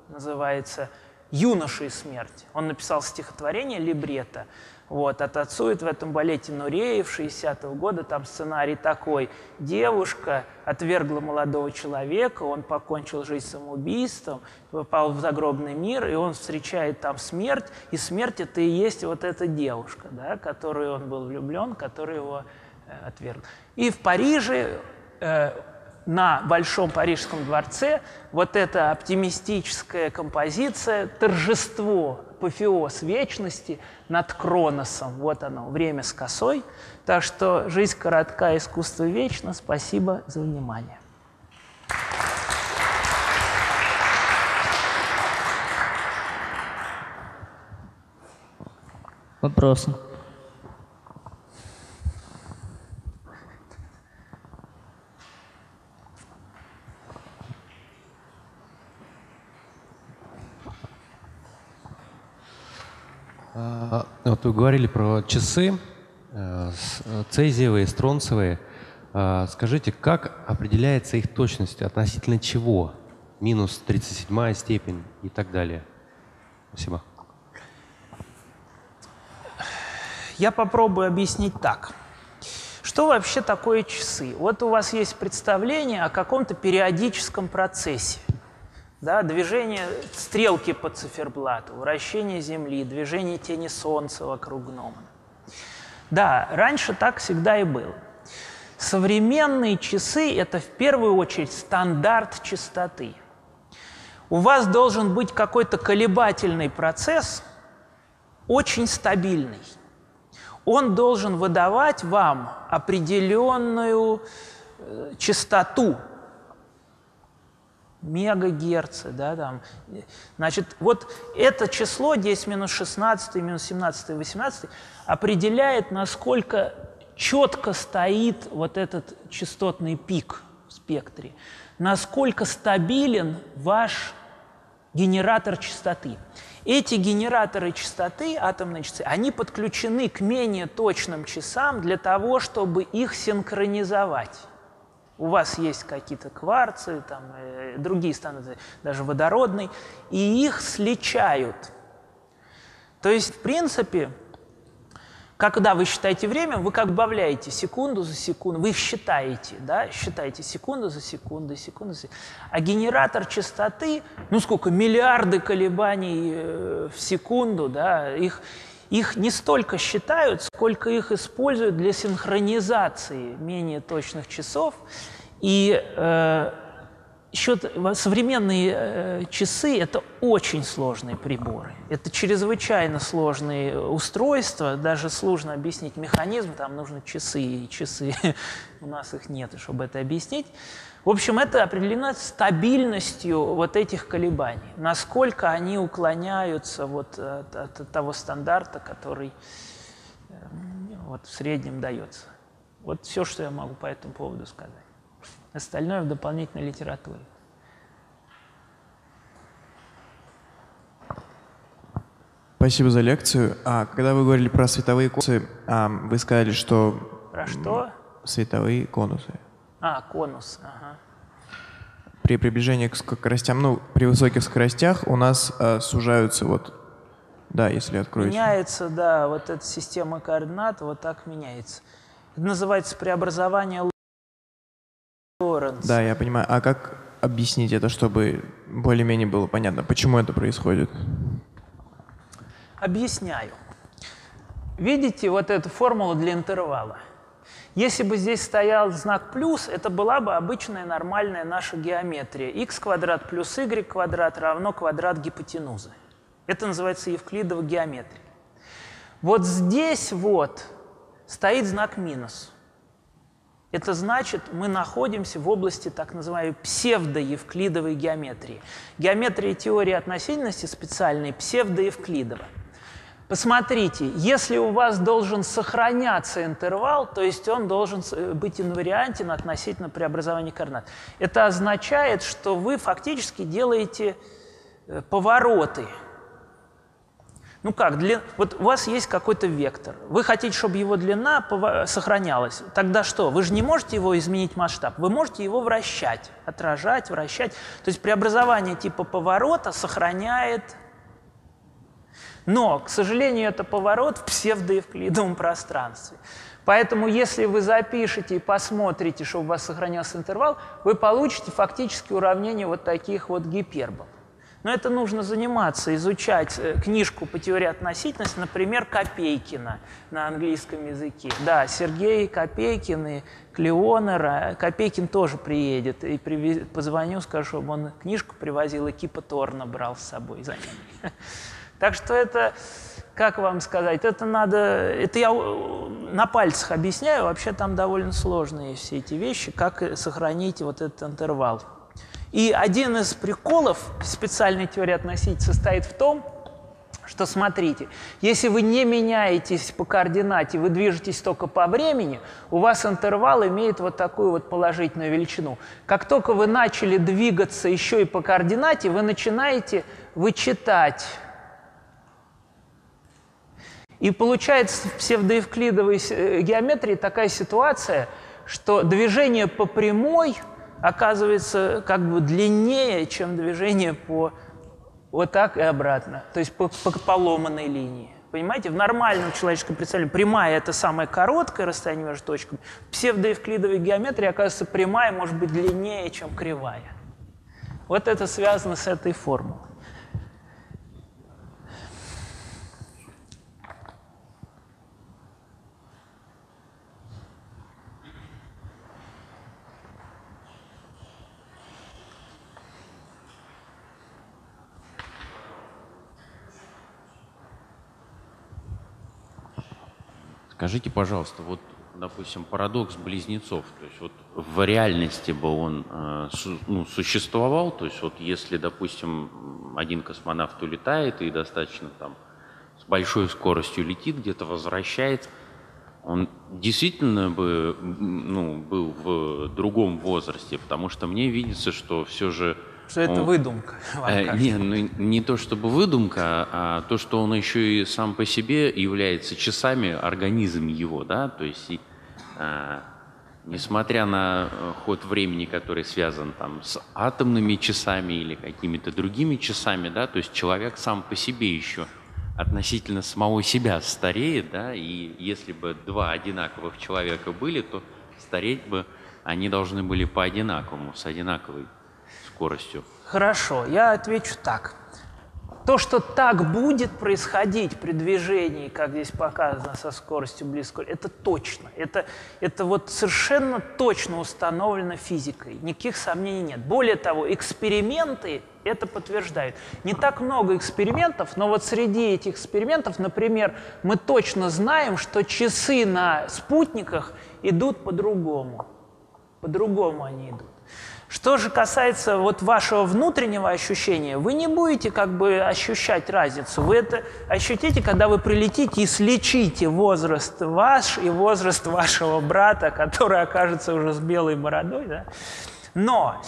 называется «Смерть юношей смерть. Он написал стихотворение «Либретто». Вот, ототцует в этом балете Нуреев 60-го года, там сценарий такой. Девушка отвергла молодого человека, он покончил жизнь самоубийством, попал в загробный мир, и он встречает там смерть, и смерть это и есть вот эта девушка, да, которую он был влюблен, которая его э, отверг. И в Париже э, на Большом Парижском дворце вот эта оптимистическая композиция, торжество, апофеоз вечности над Кроносом. Вот оно, время с косой. Так что жизнь коротка, искусство вечно. Спасибо за внимание. Вопросы? Вот вы говорили про часы, э, цезиевые, стронцевые. А, скажите, как определяется их точность относительно чего? Минус 37 степень и так далее. Спасибо. Я попробую объяснить так. Что вообще такое часы? Вот у вас есть представление о каком-то периодическом процессе – да, движение стрелки по циферблату, вращение Земли, движение тени Солнца вокруг гнома. Да, раньше так всегда и было. Современные часы – это в первую очередь стандарт частоты. У вас должен быть какой-то колебательный процесс, очень стабильный. Он должен выдавать вам определенную э, частоту, мегагерцы, да, там. Значит, вот это число 10 минус 16, минус 17, 18 определяет, насколько четко стоит вот этот частотный пик в спектре, насколько стабилен ваш генератор частоты. Эти генераторы частоты, атомные часы, они подключены к менее точным часам для того, чтобы их синхронизовать. У вас есть какие-то кварцы, там, э, другие стандарты, даже водородный, и их сличают. То есть, в принципе, когда вы считаете время, вы как добавляете секунду за секунду, вы их считаете, да, считаете секунду за секундой, секунду за секундой. А генератор частоты, ну сколько, миллиарды колебаний э, в секунду, да, их, их не столько считают, сколько их используют для синхронизации менее точных часов. И э, счет, современные э, часы – это очень сложные приборы. Это чрезвычайно сложные устройства, даже сложно объяснить механизм, там нужны часы, и часы у нас их нет, чтобы это объяснить. В общем, это определено стабильностью вот этих колебаний, насколько они уклоняются вот от, от того стандарта, который э, вот в среднем дается. Вот все, что я могу по этому поводу сказать. Остальное в дополнительной литературе. Спасибо за лекцию. А когда вы говорили про световые конусы, а, вы сказали, что... Про что? Световые конусы. А, конус, ага. При приближении к скоростям, ну, при высоких скоростях у нас а, сужаются вот... Да, если откроете. Меняется, да, вот эта система координат вот так меняется. Это называется преобразование Лоренц. Да, я понимаю. А как объяснить это, чтобы более-менее было понятно, почему это происходит? Объясняю. Видите вот эту формулу для интервала? Если бы здесь стоял знак плюс, это была бы обычная нормальная наша геометрия. x квадрат плюс y квадрат равно квадрат гипотенузы. Это называется евклидова геометрия. Вот здесь вот стоит знак минус. Это значит, мы находимся в области так называемой псевдоевклидовой геометрии. Геометрия теории относительности специальной псевдоевклидова. Посмотрите, если у вас должен сохраняться интервал, то есть он должен быть инвариантен относительно преобразования координат. Это означает, что вы фактически делаете э, повороты ну как, длин... вот у вас есть какой-то вектор. Вы хотите, чтобы его длина сохранялась. Тогда что? Вы же не можете его изменить масштаб. Вы можете его вращать, отражать, вращать. То есть преобразование типа поворота сохраняет... Но, к сожалению, это поворот в псевдоевклидовом пространстве. Поэтому, если вы запишете и посмотрите, чтобы у вас сохранялся интервал, вы получите фактически уравнение вот таких вот гипербол. Но это нужно заниматься, изучать э, книжку по теории относительности, например, Копейкина на английском языке. Да, Сергей Копейкин и Клеонера. Копейкин тоже приедет. И привез, позвоню, скажу, чтобы он книжку привозил, и Кипа Торна брал с собой за ним. Так что это, как вам сказать, это надо, это я на пальцах объясняю, вообще там довольно сложные все эти вещи, как сохранить вот этот интервал. И один из приколов специальной теории относительности состоит в том, что смотрите, если вы не меняетесь по координате, вы движетесь только по времени, у вас интервал имеет вот такую вот положительную величину. Как только вы начали двигаться еще и по координате, вы начинаете вычитать. И получается в псевдоевклидовой э, геометрии такая ситуация, что движение по прямой – оказывается как бы длиннее, чем движение по вот так и обратно, то есть по, по поломанной линии. Понимаете, в нормальном человеческом представлении прямая – это самое короткое расстояние между точками. В псевдоевклидовой геометрии, оказывается, прямая может быть длиннее, чем кривая. Вот это связано с этой формулой. Скажите, пожалуйста, вот, допустим, парадокс близнецов, то есть вот в реальности бы он э, ну, существовал, то есть вот если, допустим, один космонавт улетает и достаточно там с большой скоростью летит, где-то возвращается, он действительно бы ну, был в другом возрасте, потому что мне видится, что все же что это он, выдумка. Э, не, ну, не то чтобы выдумка, а то, что он еще и сам по себе является часами организм его, да, то есть и, а, несмотря на э, ход времени, который связан там с атомными часами или какими-то другими часами, да, то есть человек сам по себе еще относительно самого себя стареет, да, и если бы два одинаковых человека были, то стареть бы они должны были по одинаковому, с одинаковой скоростью. Хорошо, я отвечу так. То, что так будет происходить при движении, как здесь показано, со скоростью близкой, это точно. Это, это вот совершенно точно установлено физикой. Никаких сомнений нет. Более того, эксперименты это подтверждают. Не так много экспериментов, но вот среди этих экспериментов, например, мы точно знаем, что часы на спутниках идут по-другому. По-другому они идут. Что же касается вот вашего внутреннего ощущения, вы не будете как бы ощущать разницу. Вы это ощутите, когда вы прилетите и слечите возраст ваш и возраст вашего брата, который окажется уже с белой бородой. Да? Но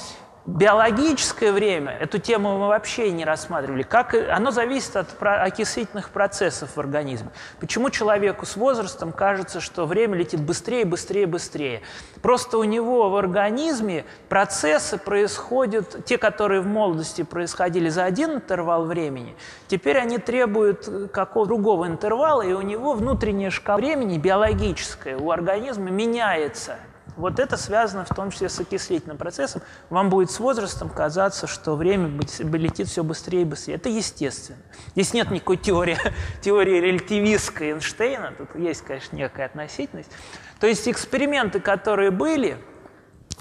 Биологическое время, эту тему мы вообще не рассматривали. Как, оно зависит от окислительных процессов в организме. Почему человеку с возрастом кажется, что время летит быстрее, быстрее, быстрее? Просто у него в организме процессы происходят, те, которые в молодости происходили за один интервал времени, теперь они требуют какого-то другого интервала, и у него внутренняя шкала времени биологическая у организма меняется – вот это связано в том числе с окислительным процессом. Вам будет с возрастом казаться, что время летит все быстрее и быстрее. Это естественно. Здесь нет никакой теории, теории релятивистской Эйнштейна, тут есть, конечно, некая относительность. То есть эксперименты, которые были,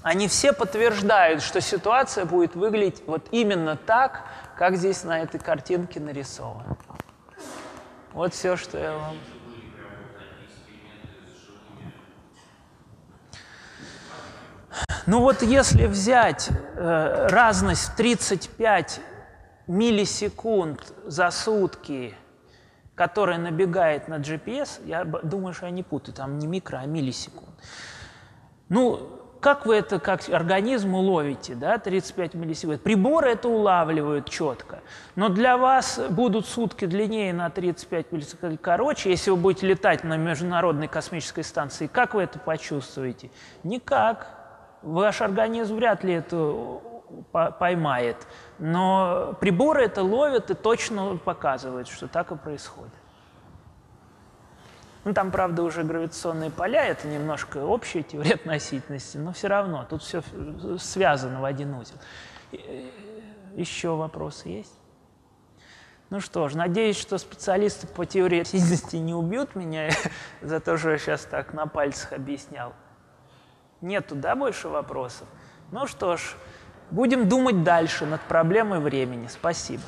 они все подтверждают, что ситуация будет выглядеть вот именно так, как здесь на этой картинке нарисовано. Вот все, что я вам... Ну вот если взять э, разность 35 миллисекунд за сутки, которая набегает на GPS, я думаю, что я не путаю, там не микро, а миллисекунд. Ну, как вы это, как организм уловите, да, 35 миллисекунд? Приборы это улавливают четко, но для вас будут сутки длиннее на 35 миллисекунд короче, если вы будете летать на Международной космической станции. Как вы это почувствуете? Никак. Ваш организм вряд ли это поймает, но приборы это ловят и точно показывают, что так и происходит. Ну, там, правда, уже гравитационные поля, это немножко общая теория относительности, но все равно, тут все связано в один узел. Еще вопросы есть? Ну что ж, надеюсь, что специалисты по теории относительности не убьют меня за то, что я сейчас так на пальцах объяснял. Нету, да, больше вопросов? Ну что ж, будем думать дальше над проблемой времени. Спасибо.